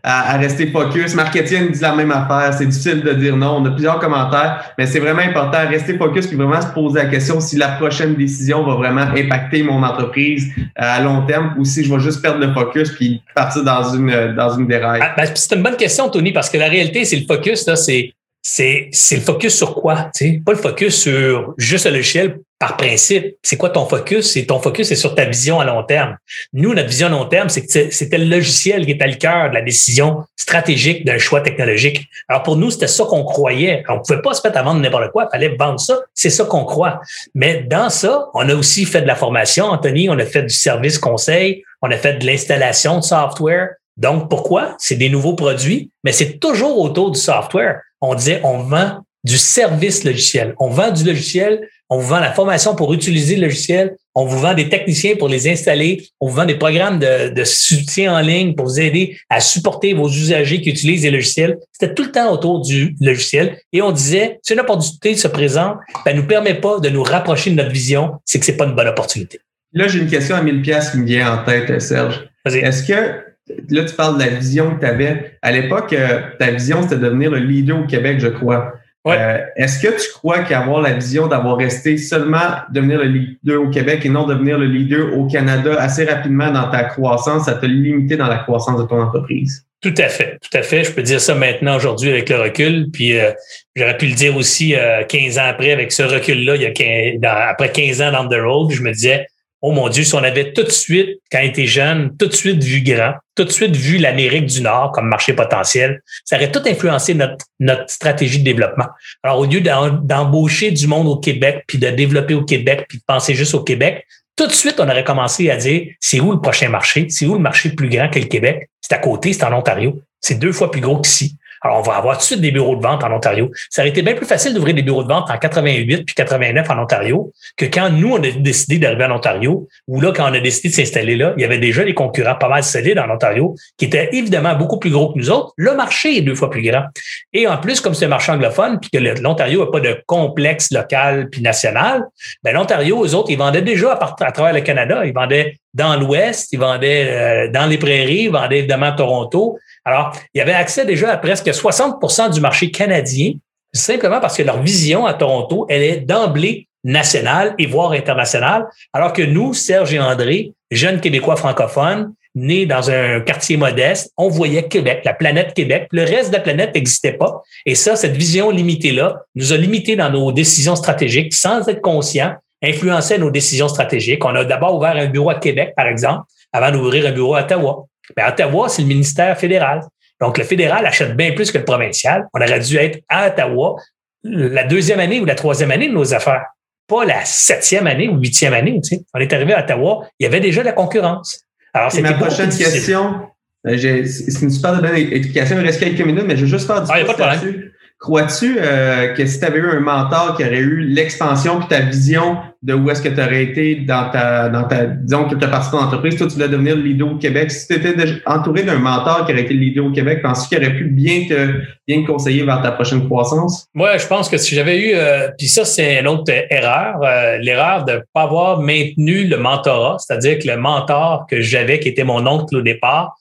à, à rester focus. Marc Etienne dit la même affaire. C'est difficile de dire non. On a plusieurs commentaires, mais c'est vraiment important à rester focus puis vraiment se poser la question si la prochaine décision va vraiment impacter mon entreprise euh, à long terme ou si je vais juste perdre le focus puis partir dans une, dans une déraille. Ah, ben, c'est une bonne question, Tony, parce que la réalité, c'est le focus, là, c'est c'est le focus sur quoi? sais? Pas le focus sur juste le logiciel par principe. C'est quoi ton focus? C'est ton focus, c'est sur ta vision à long terme. Nous, notre vision à long terme, c'est que c'était le logiciel qui était le cœur de la décision stratégique d'un choix technologique. Alors pour nous, c'était ça qu'on croyait. On ne pouvait pas se mettre à vendre n'importe quoi, il fallait vendre ça. C'est ça qu'on croit. Mais dans ça, on a aussi fait de la formation, Anthony, on a fait du service conseil, on a fait de l'installation de software. Donc, pourquoi? C'est des nouveaux produits, mais c'est toujours autour du software on disait on vend du service logiciel. On vend du logiciel, on vous vend la formation pour utiliser le logiciel, on vous vend des techniciens pour les installer, on vous vend des programmes de, soutien en ligne pour vous aider à supporter vos usagers qui utilisent les logiciels. C'était tout le temps autour du logiciel et on disait, si une opportunité se présente, ça ne nous permet pas de nous rapprocher de notre vision, c'est que c'est pas une bonne opportunité. Là, j'ai une question à 1000 pièces qui me vient en tête, Serge. Est-ce que là, tu parles de la vision que tu avais. À l'époque, euh, ta vision, c'était de devenir le leader au Québec, je crois. Euh, est-ce que tu crois qu'avoir la vision d'avoir resté seulement devenir le leader au Québec et non devenir le leader au Canada assez rapidement dans ta croissance, ça t'a limité dans la croissance de ton entreprise? Tout à fait, tout à fait. Je peux dire ça maintenant aujourd'hui avec le recul. Puis euh, j'aurais pu le dire aussi 15 ans après avec ce recul-là, il y a après 15 ans dans the road, je me disais Oh mon Dieu, si on avait tout de suite, quand il était jeune, tout de suite vu grand, tout de suite vu l'Amérique du Nord comme marché potentiel, ça aurait tout influencé notre, notre stratégie de développement. Alors, au lieu d'embaucher du monde au Québec, puis de développer au Québec, puis de penser juste au Québec, tout de suite, on aurait commencé à dire, c'est où le prochain marché? C'est où le marché plus grand que le Québec? C'est à côté, c'est en Ontario. C'est deux fois plus gros qu'ici. Alors, on va avoir tout de suite des bureaux de vente en Ontario. Ça aurait été bien plus facile d'ouvrir des bureaux de vente en 88 puis 89 en Ontario que quand nous, on a décidé d'arriver en Ontario, ou là, quand on a décidé de s'installer là, il y avait déjà des concurrents pas mal solides en Ontario qui étaient évidemment beaucoup plus gros que nous autres. Le marché est deux fois plus grand. Et en plus, comme c'est un marché anglophone puis que l'Ontario n'a pas de complexe local puis national, ben l'Ontario, eux autres, ils vendaient déjà à, à travers le Canada. Ils vendaient dans l'Ouest, ils vendaient euh, dans les prairies, ils vendaient évidemment à Toronto. Alors, il y avait accès déjà à presque 60% du marché canadien, simplement parce que leur vision à Toronto, elle est d'emblée nationale et voire internationale, alors que nous, Serge et André, jeunes Québécois francophones, nés dans un quartier modeste, on voyait Québec, la planète Québec. Le reste de la planète n'existait pas. Et ça, cette vision limitée-là nous a limités dans nos décisions stratégiques sans être conscients, influençait nos décisions stratégiques. On a d'abord ouvert un bureau à Québec, par exemple, avant d'ouvrir un bureau à Ottawa. Mais Ottawa, c'est le ministère fédéral. Donc, le fédéral achète bien plus que le provincial. On aurait dû être à Ottawa la deuxième année ou la troisième année de nos affaires, pas la septième année ou huitième année. Tu sais. On est arrivé à Ottawa, il y avait déjà la concurrence. Alors, c'est ma prochaine question. Euh, c'est une super bonne explication. Il reste quelques minutes, mais je veux juste faire du ah, pas de problème. Crois-tu euh, que si tu avais eu un mentor qui aurait eu l'expansion puis ta vision de où est-ce que tu aurais été dans ta, dans ta, disons que tu as parti ton entreprise, toi tu voulais devenir le leader au Québec, si tu étais entouré d'un mentor qui aurait été le leader au Québec, penses-tu qu'il aurait pu bien te, bien te conseiller vers ta prochaine croissance? Moi, je pense que si j'avais eu, euh, puis ça c'est une autre erreur, euh, l'erreur de ne pas avoir maintenu le mentorat, c'est-à-dire que le mentor que j'avais, qui était mon oncle au départ,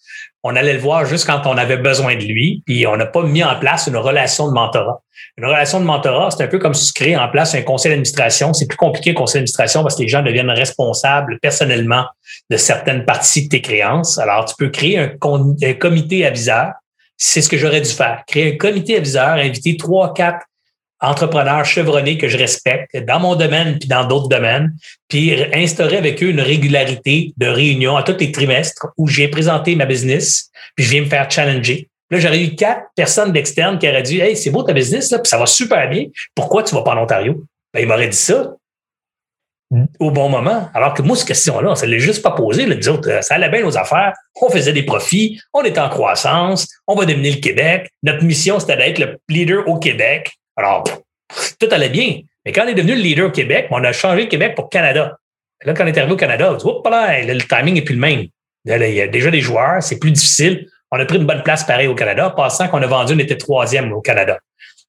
on allait le voir juste quand on avait besoin de lui, puis on n'a pas mis en place une relation de mentorat. Une relation de mentorat, c'est un peu comme si tu crées en place un conseil d'administration. C'est plus compliqué un conseil d'administration parce que les gens deviennent responsables personnellement de certaines parties de tes créances. Alors, tu peux créer un, un comité aviseur. C'est ce que j'aurais dû faire. Créer un comité aviseur, inviter trois, quatre entrepreneurs chevronnés que je respecte dans mon domaine puis dans d'autres domaines, puis instaurer avec eux une régularité de réunions à tous les trimestres où j'ai présenté ma business, puis je viens me faire challenger. Là, j'aurais eu quatre personnes d'externes qui auraient dit Hey, c'est beau ta business, là, puis ça va super bien. Pourquoi tu vas pas en Ontario? Ben, ils m'auraient dit ça au bon moment. Alors que moi, cette question-là, ça ne juste pas posé. Les autres, euh, ça allait bien nos affaires. On faisait des profits. On était en croissance. On va devenir le Québec. Notre mission, c'était d'être le leader au Québec. Alors, tout allait bien. Mais quand on est devenu le leader au Québec, on a changé Québec pour Canada. là, quand on est arrivé au Canada, on dit, là, le timing n'est plus le même. Il y a déjà des joueurs, c'est plus difficile. On a pris une bonne place pareil au Canada, passant qu'on a vendu, on était troisième au Canada.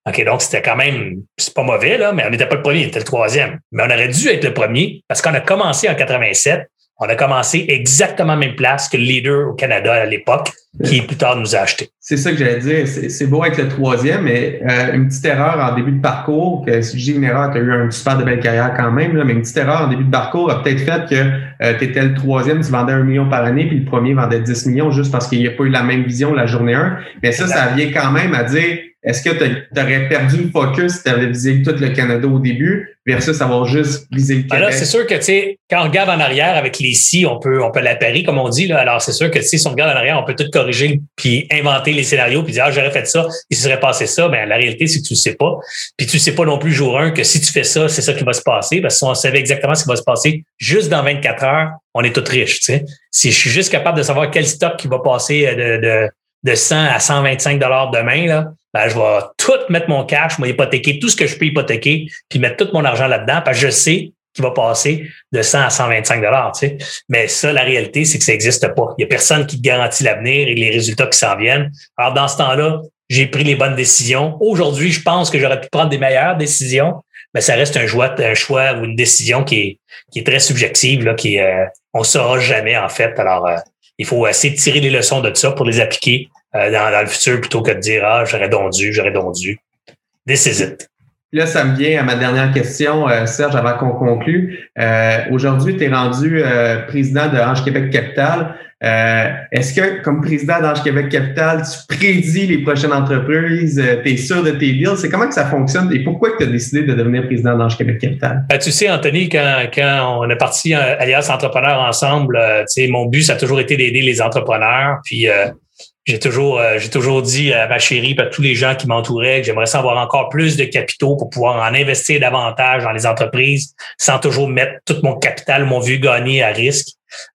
OK, donc c'était quand même, c'est pas mauvais, là, mais on n'était pas le premier, on était le troisième. Mais on aurait dû être le premier parce qu'on a commencé en 87 on a commencé exactement à la même place que le leader au Canada à l'époque, qui plus tard nous a acheté. C'est ça que j'allais dire. C'est beau être le troisième, mais euh, une petite erreur en début de parcours, que si je dis une erreur, tu as eu un super de belle carrière quand même, là, mais une petite erreur en début de parcours a peut-être fait que euh, tu étais le troisième, tu vendais un million par année, puis le premier vendait 10 millions juste parce qu'il n'y a pas eu la même vision la journée 1. Mais ça, ça vient quand même à dire est-ce que tu aurais perdu le focus si tu avais visé tout le Canada au début versus avoir juste visé le ben Québec? Alors, c'est sûr que, tu sais, quand on regarde en arrière avec les si, on peut, on peut l'appairer, comme on dit. Là. Alors, c'est sûr que, si on regarde en arrière, on peut tout corriger puis inventer les scénarios puis dire, ah, j'aurais fait ça, il se serait passé ça. Mais la réalité, c'est que tu ne sais pas. Puis tu ne sais pas non plus jour 1 que si tu fais ça, c'est ça qui va se passer. Parce que si on savait exactement ce qui va se passer juste dans 24 heures, on est tous riches, tu sais. Si je suis juste capable de savoir quel stock qui va passer de, de, de 100 à 125 dollars demain, là, ben, je vais tout mettre mon cash, vais hypothéquer tout ce que je peux hypothéquer, puis mettre tout mon argent là-dedans, parce que je sais qu'il va passer de 100 à 125 dollars. Tu sais. Mais ça, la réalité, c'est que ça n'existe pas. Il n'y a personne qui garantit l'avenir et les résultats qui s'en viennent. Alors, dans ce temps-là, j'ai pris les bonnes décisions. Aujourd'hui, je pense que j'aurais pu prendre des meilleures décisions, mais ça reste un choix, un choix ou une décision qui est, qui est très subjective, là, qui euh, on saura jamais en fait. Alors, euh, il faut essayer de tirer les leçons de ça pour les appliquer euh, dans, le futur plutôt que de dire Ah, j'aurais donc dû, j'aurais donc dû. This is it. Là, ça me vient à ma dernière question, euh, Serge, avant qu'on conclue. Euh, Aujourd'hui, tu es rendu président de Ange Québec Capital. Est-ce que, comme président d'Ange Québec Capital, tu prédis les prochaines entreprises? tu es sûr de tes deals? C'est comment que ça fonctionne? Et pourquoi tu as décidé de devenir président d'Ange Québec Capital? Ben, tu sais, Anthony, quand, quand on est parti Alias Entrepreneurs ensemble, mon but, ça a toujours été d'aider les entrepreneurs. Puis j'ai toujours, euh, j'ai toujours dit à ma chérie, à tous les gens qui m'entouraient que j'aimerais savoir encore plus de capitaux pour pouvoir en investir davantage dans les entreprises sans toujours mettre tout mon capital, mon vieux gagné à risque.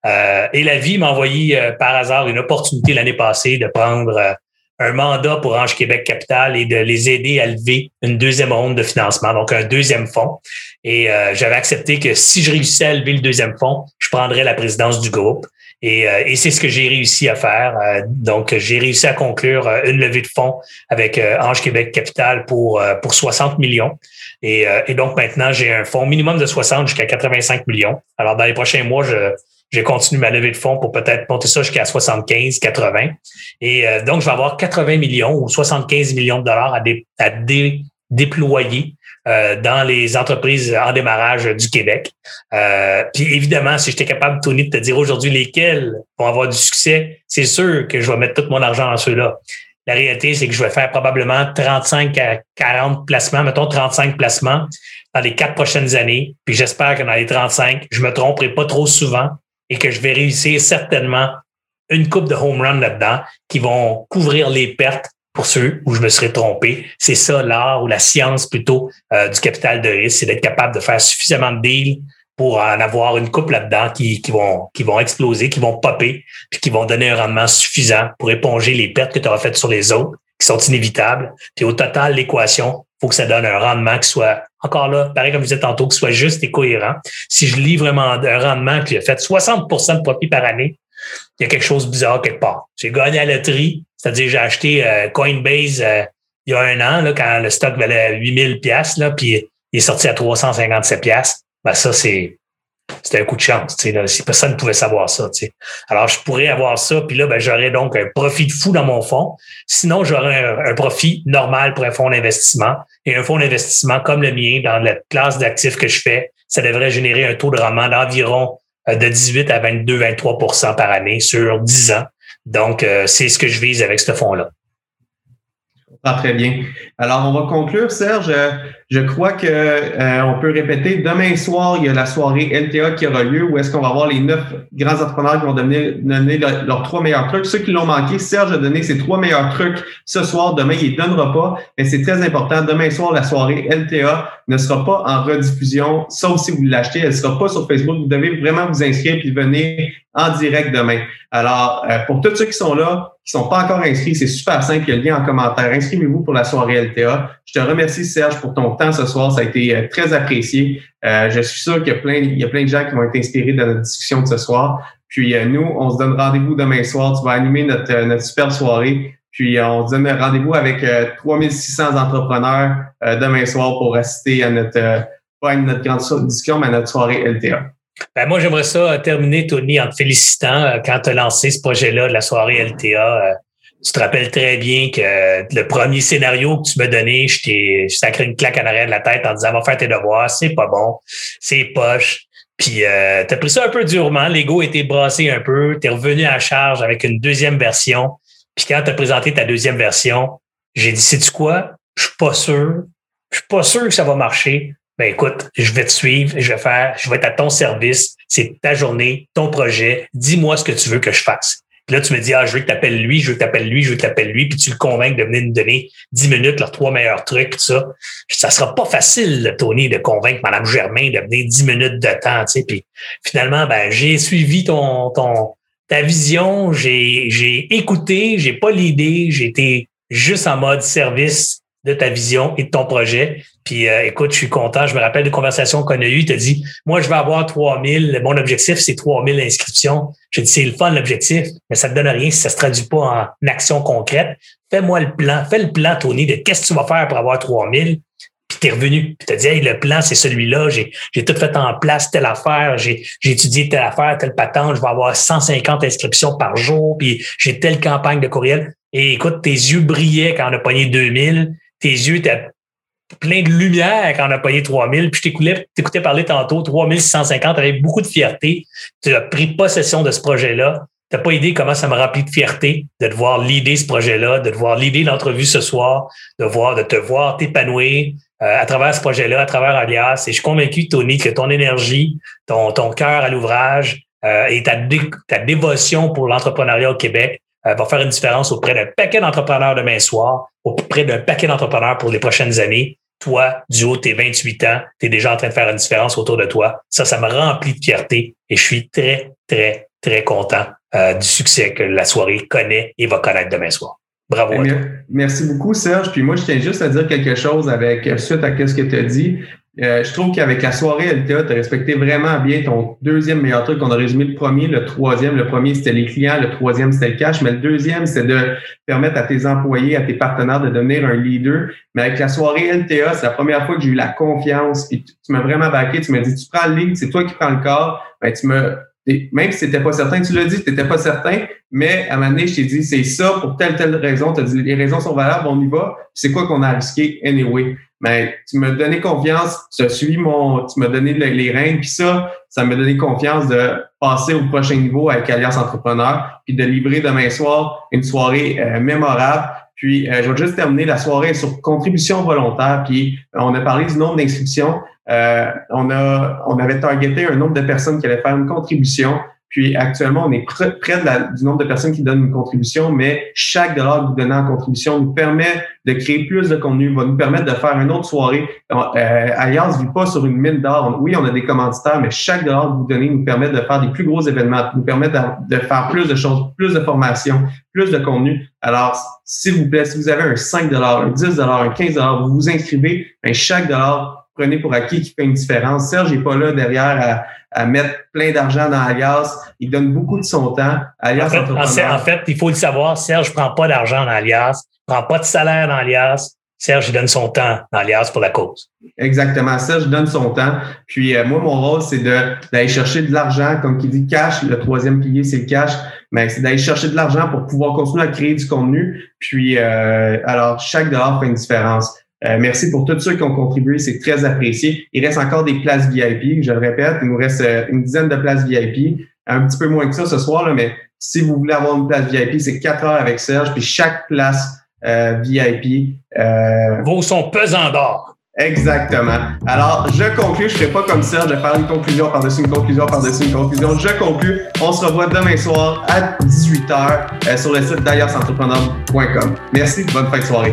Euh, et la vie m'a envoyé euh, par hasard une opportunité l'année passée de prendre un mandat pour Ange Québec Capital et de les aider à lever une deuxième ronde de financement, donc un deuxième fonds. Et j'avais accepté que si je réussissais à lever le deuxième fonds, je prendrais la présidence du groupe. Et, euh, et c'est ce que j'ai réussi à faire. Euh, donc, j'ai réussi à conclure euh, une levée de fonds avec Ange Québec Capital pour, pour 60 millions. Et, et donc, maintenant, j'ai un fonds minimum de 60 jusqu'à 85 millions. Alors, dans les prochains mois, je, je continue ma levée de fonds pour peut-être monter ça jusqu'à 75, 80. Et donc, je vais avoir 80 millions ou 75 millions de dollars à, dé, à dé, déployer euh, dans les entreprises en démarrage du Québec. Euh, puis évidemment, si j'étais capable, Tony, de te dire aujourd'hui lesquels vont avoir du succès, c'est sûr que je vais mettre tout mon argent dans ceux-là. La réalité, c'est que je vais faire probablement 35 à 40 placements, mettons 35 placements dans les quatre prochaines années. Puis j'espère que dans les 35, je me tromperai pas trop souvent et que je vais réussir certainement une coupe de home run là-dedans qui vont couvrir les pertes pour ceux où je me serais trompé. C'est ça l'art ou la science plutôt euh, du capital de risque, c'est d'être capable de faire suffisamment de deals pour en avoir une coupe là-dedans qui, vont, qui vont exploser, qui vont popper, puis qui vont donner un rendement suffisant pour éponger les pertes que tu auras faites sur les autres, qui sont inévitables. Puis au total, l'équation, faut que ça donne un rendement qui soit, encore là, pareil comme vous êtes tantôt, qui soit juste et cohérent. Si je lis vraiment un rendement qui a fait 60% de profit par année, il y a quelque chose de bizarre quelque part. J'ai gagné à la loterie, c'est-à-dire j'ai acheté euh, Coinbase euh, il y a un an, là, quand le stock valait 8000 pièces puis il est sorti à 357 pièces. Ben ça, c'est c'était un coup de chance. Si personne ne pouvait savoir ça. Alors, je pourrais avoir ça, puis là, ben, j'aurais donc un profit de fou dans mon fonds. Sinon, j'aurais un, profit normal pour un fonds d'investissement. Et un fonds d'investissement comme le mien, dans la classe d'actifs que je fais, ça devrait générer un taux de rendement d'environ de 18 à 22, 23% par année sur 10 ans. Donc, euh, c'est ce que je vise avec ce fonds-là. Pas très bien. Alors, on va conclure, Serge. Je crois que euh, on peut répéter, demain soir, il y a la soirée LTA qui aura lieu où est-ce qu'on va avoir les neuf grands entrepreneurs qui vont donner, donner leurs trois meilleurs trucs. Ceux qui l'ont manqué, Serge a donné ses trois meilleurs trucs ce soir. Demain, il ne donnera pas, mais c'est très important. Demain soir, la soirée LTA ne sera pas en rediffusion, sauf si vous l'achetez. Elle ne sera pas sur Facebook. Vous devez vraiment vous inscrire puis venir en direct demain. Alors, euh, pour tous ceux qui sont là, qui sont pas encore inscrits, c'est super simple. Il y a le lien en commentaire. Inscrivez-vous pour la soirée LTA. Je te remercie, Serge, pour ton temps ce soir. Ça a été euh, très apprécié. Euh, je suis sûr qu'il y a plein, il y a plein de gens qui vont être inspirés dans notre discussion de ce soir. Puis nous, on se donne rendez-vous demain soir. Tu vas animer notre, notre super soirée. Puis on se donne rendez-vous avec 3600 entrepreneurs demain soir pour assister à notre, pas à notre grande discussion, mais à notre soirée LTA. Ben moi, j'aimerais ça terminer, Tony, en te félicitant euh, quand tu as lancé ce projet-là de la soirée LTA. Euh, tu te rappelles très bien que le premier scénario que tu m'as donné, je t'ai sacré une claque en arrière de la tête en disant va faire tes devoirs, c'est pas bon, c'est poche. Puis euh, tu as pris ça un peu durement, l'ego était brassé un peu, tu es revenu à charge avec une deuxième version. Puis quand tu as présenté ta deuxième version, j'ai dit, sais-tu quoi? Je suis pas sûr. Je suis pas sûr que ça va marcher ben écoute, je vais te suivre, je vais faire, je vais être à ton service, c'est ta journée, ton projet, dis-moi ce que tu veux que je fasse. Là, tu me dis, ah, je veux que tu appelles lui, je veux que tu appelles lui, je veux que tu appelles lui, puis tu le convaincs de venir nous donner 10 minutes, leurs trois meilleurs trucs, tout ça. Ça sera pas facile, Tony, de convaincre Mme Germain de venir 10 minutes de temps, tu sais. Puis finalement, ben, j'ai suivi ton, ton, ta vision, j'ai, j'ai écouté, j'ai pas l'idée, j'ai été juste en mode service de ta vision et de ton projet. Puis euh, écoute, je suis content. Je me rappelle des conversations qu'on a eues. Tu as dit, moi, je vais avoir 3000. Mon objectif, c'est 3000 inscriptions. J'ai dit, c'est le fun, l'objectif, mais ça ne te donne rien si ça ne se traduit pas en action concrète. Fais-moi le plan. Fais le plan, Tony, de qu'est-ce que tu vas faire pour avoir 3000. Puis t'es revenu. Puis t'as dit, hey, le plan, c'est celui-là. J'ai, tout fait en place, telle affaire. J'ai, j'ai étudié telle affaire, telle patente. Je vais avoir 150 inscriptions par jour. Puis j'ai telle campagne de courriel. Et écoute, tes yeux brillaient quand on a pogné 2000 tes yeux étaient plein de lumière quand on a payé 3000, puis je t'écoutais, parler tantôt, 3650, avec beaucoup de fierté. Tu as pris possession de ce projet-là. Tu n'as pas idée comment ça me remplit de fierté de te voir l'idée ce projet-là, de te voir l'idée l'entrevue ce soir, de voir, de te voir t'épanouir euh, à travers ce projet-là, à travers Alias. Et je suis convaincu, Tony, que ton énergie, ton, ton cœur à l'ouvrage euh, et ta, ta dévotion pour l'entrepreneuriat au Québec euh, va faire une différence auprès d'un paquet d'entrepreneurs demain soir, auprès d'un paquet d'entrepreneurs pour les prochaines années. Toi, du haut de tes 28 ans, tu es déjà en train de faire une différence autour de toi. Ça, ça me remplit de fierté et je suis très, très, très content euh, du succès que la soirée connaît et va connaître demain soir. Bravo. À toi. Merci beaucoup, Serge. Puis moi, je tiens juste à dire quelque chose avec suite à ce que tu as dit. Euh, je trouve qu'avec la soirée LTA, tu as respecté vraiment bien ton deuxième meilleur truc. On a résumé le premier, le troisième. Le premier, c'était les clients. Le troisième, c'était le cash. Mais le deuxième, c'est de permettre à tes employés, à tes partenaires de devenir un leader. Mais avec la soirée LTA, c'est la première fois que j'ai eu la confiance. Puis tu, m'as vraiment baqué. Tu m'as dit, tu prends le lead, c'est toi qui prends le corps. Ben, tu me, même si c'était pas certain, tu l'as dit, tu n'étais pas certain, mais à un moment donné, je t'ai dit, c'est ça pour telle, telle raison. Tu as dit, les raisons sont valables, on y va. C'est quoi qu'on a risqué anyway? Mais tu m'as donné confiance, tu as suivi mon, tu m'as donné les règles, puis ça, ça m'a donné confiance de passer au prochain niveau avec Alliance Entrepreneur, puis de livrer demain soir une soirée euh, mémorable. Puis euh, je vais juste terminer la soirée sur contribution volontaire. Puis euh, on a parlé du nombre d'inscriptions. on a, on avait targeté un nombre de personnes qui allaient faire une contribution. Puis actuellement, on est près du nombre de personnes qui donnent une contribution, mais chaque dollar que vous donnez en contribution nous permet de créer plus de contenu, va nous permettre de faire une autre soirée. Euh, Alliance ne vit pas sur une mine d'or. Oui, on a des commanditaires, mais chaque dollar que vous donnez nous permet de faire des plus gros événements, nous permet de, de faire plus de choses, plus de formations, plus de contenu. Alors, s'il vous plaît, si vous avez un 5 un 10 un 15 vous vous inscrivez, bien, chaque dollar prenez pour acquis qui fait une différence. Serge n'est pas là derrière à, mettre plein d'argent dans Alias. Il donne beaucoup de son temps. Alias en fait, en, fait, il faut le savoir, Serge ne prend pas d'argent dans Alias, ne prend pas de salaire dans Alias. Serge, il donne son temps dans Alias pour la cause. Exactement. Serge donne son temps. Puis euh, moi, mon rôle, c'est d'aller chercher de l'argent, comme qui dit cash. Le troisième pilier, c'est le cash. Mais c'est d'aller chercher de l'argent pour pouvoir continuer à créer du contenu. Puis euh, alors, chaque dollar fait une différence. Euh, merci pour tous ceux qui ont contribué, c'est très apprécié. Il reste encore des places VIP, je le répète, il nous reste euh, une dizaine de places VIP, un petit peu moins que ça ce soir, là, mais si vous voulez avoir une place VIP, c'est quatre heures avec Serge, puis chaque place euh, VIP vaut son pesant d'or. Exactement. Alors, je conclue. Je ne ferai pas comme Serge de faire une conclusion par-dessus une conclusion par-dessus une conclusion. Je conclue. On se revoit demain soir à 18h sur le site d'ailleurs-entrepreneur.com. Merci. Bonne fin de soirée.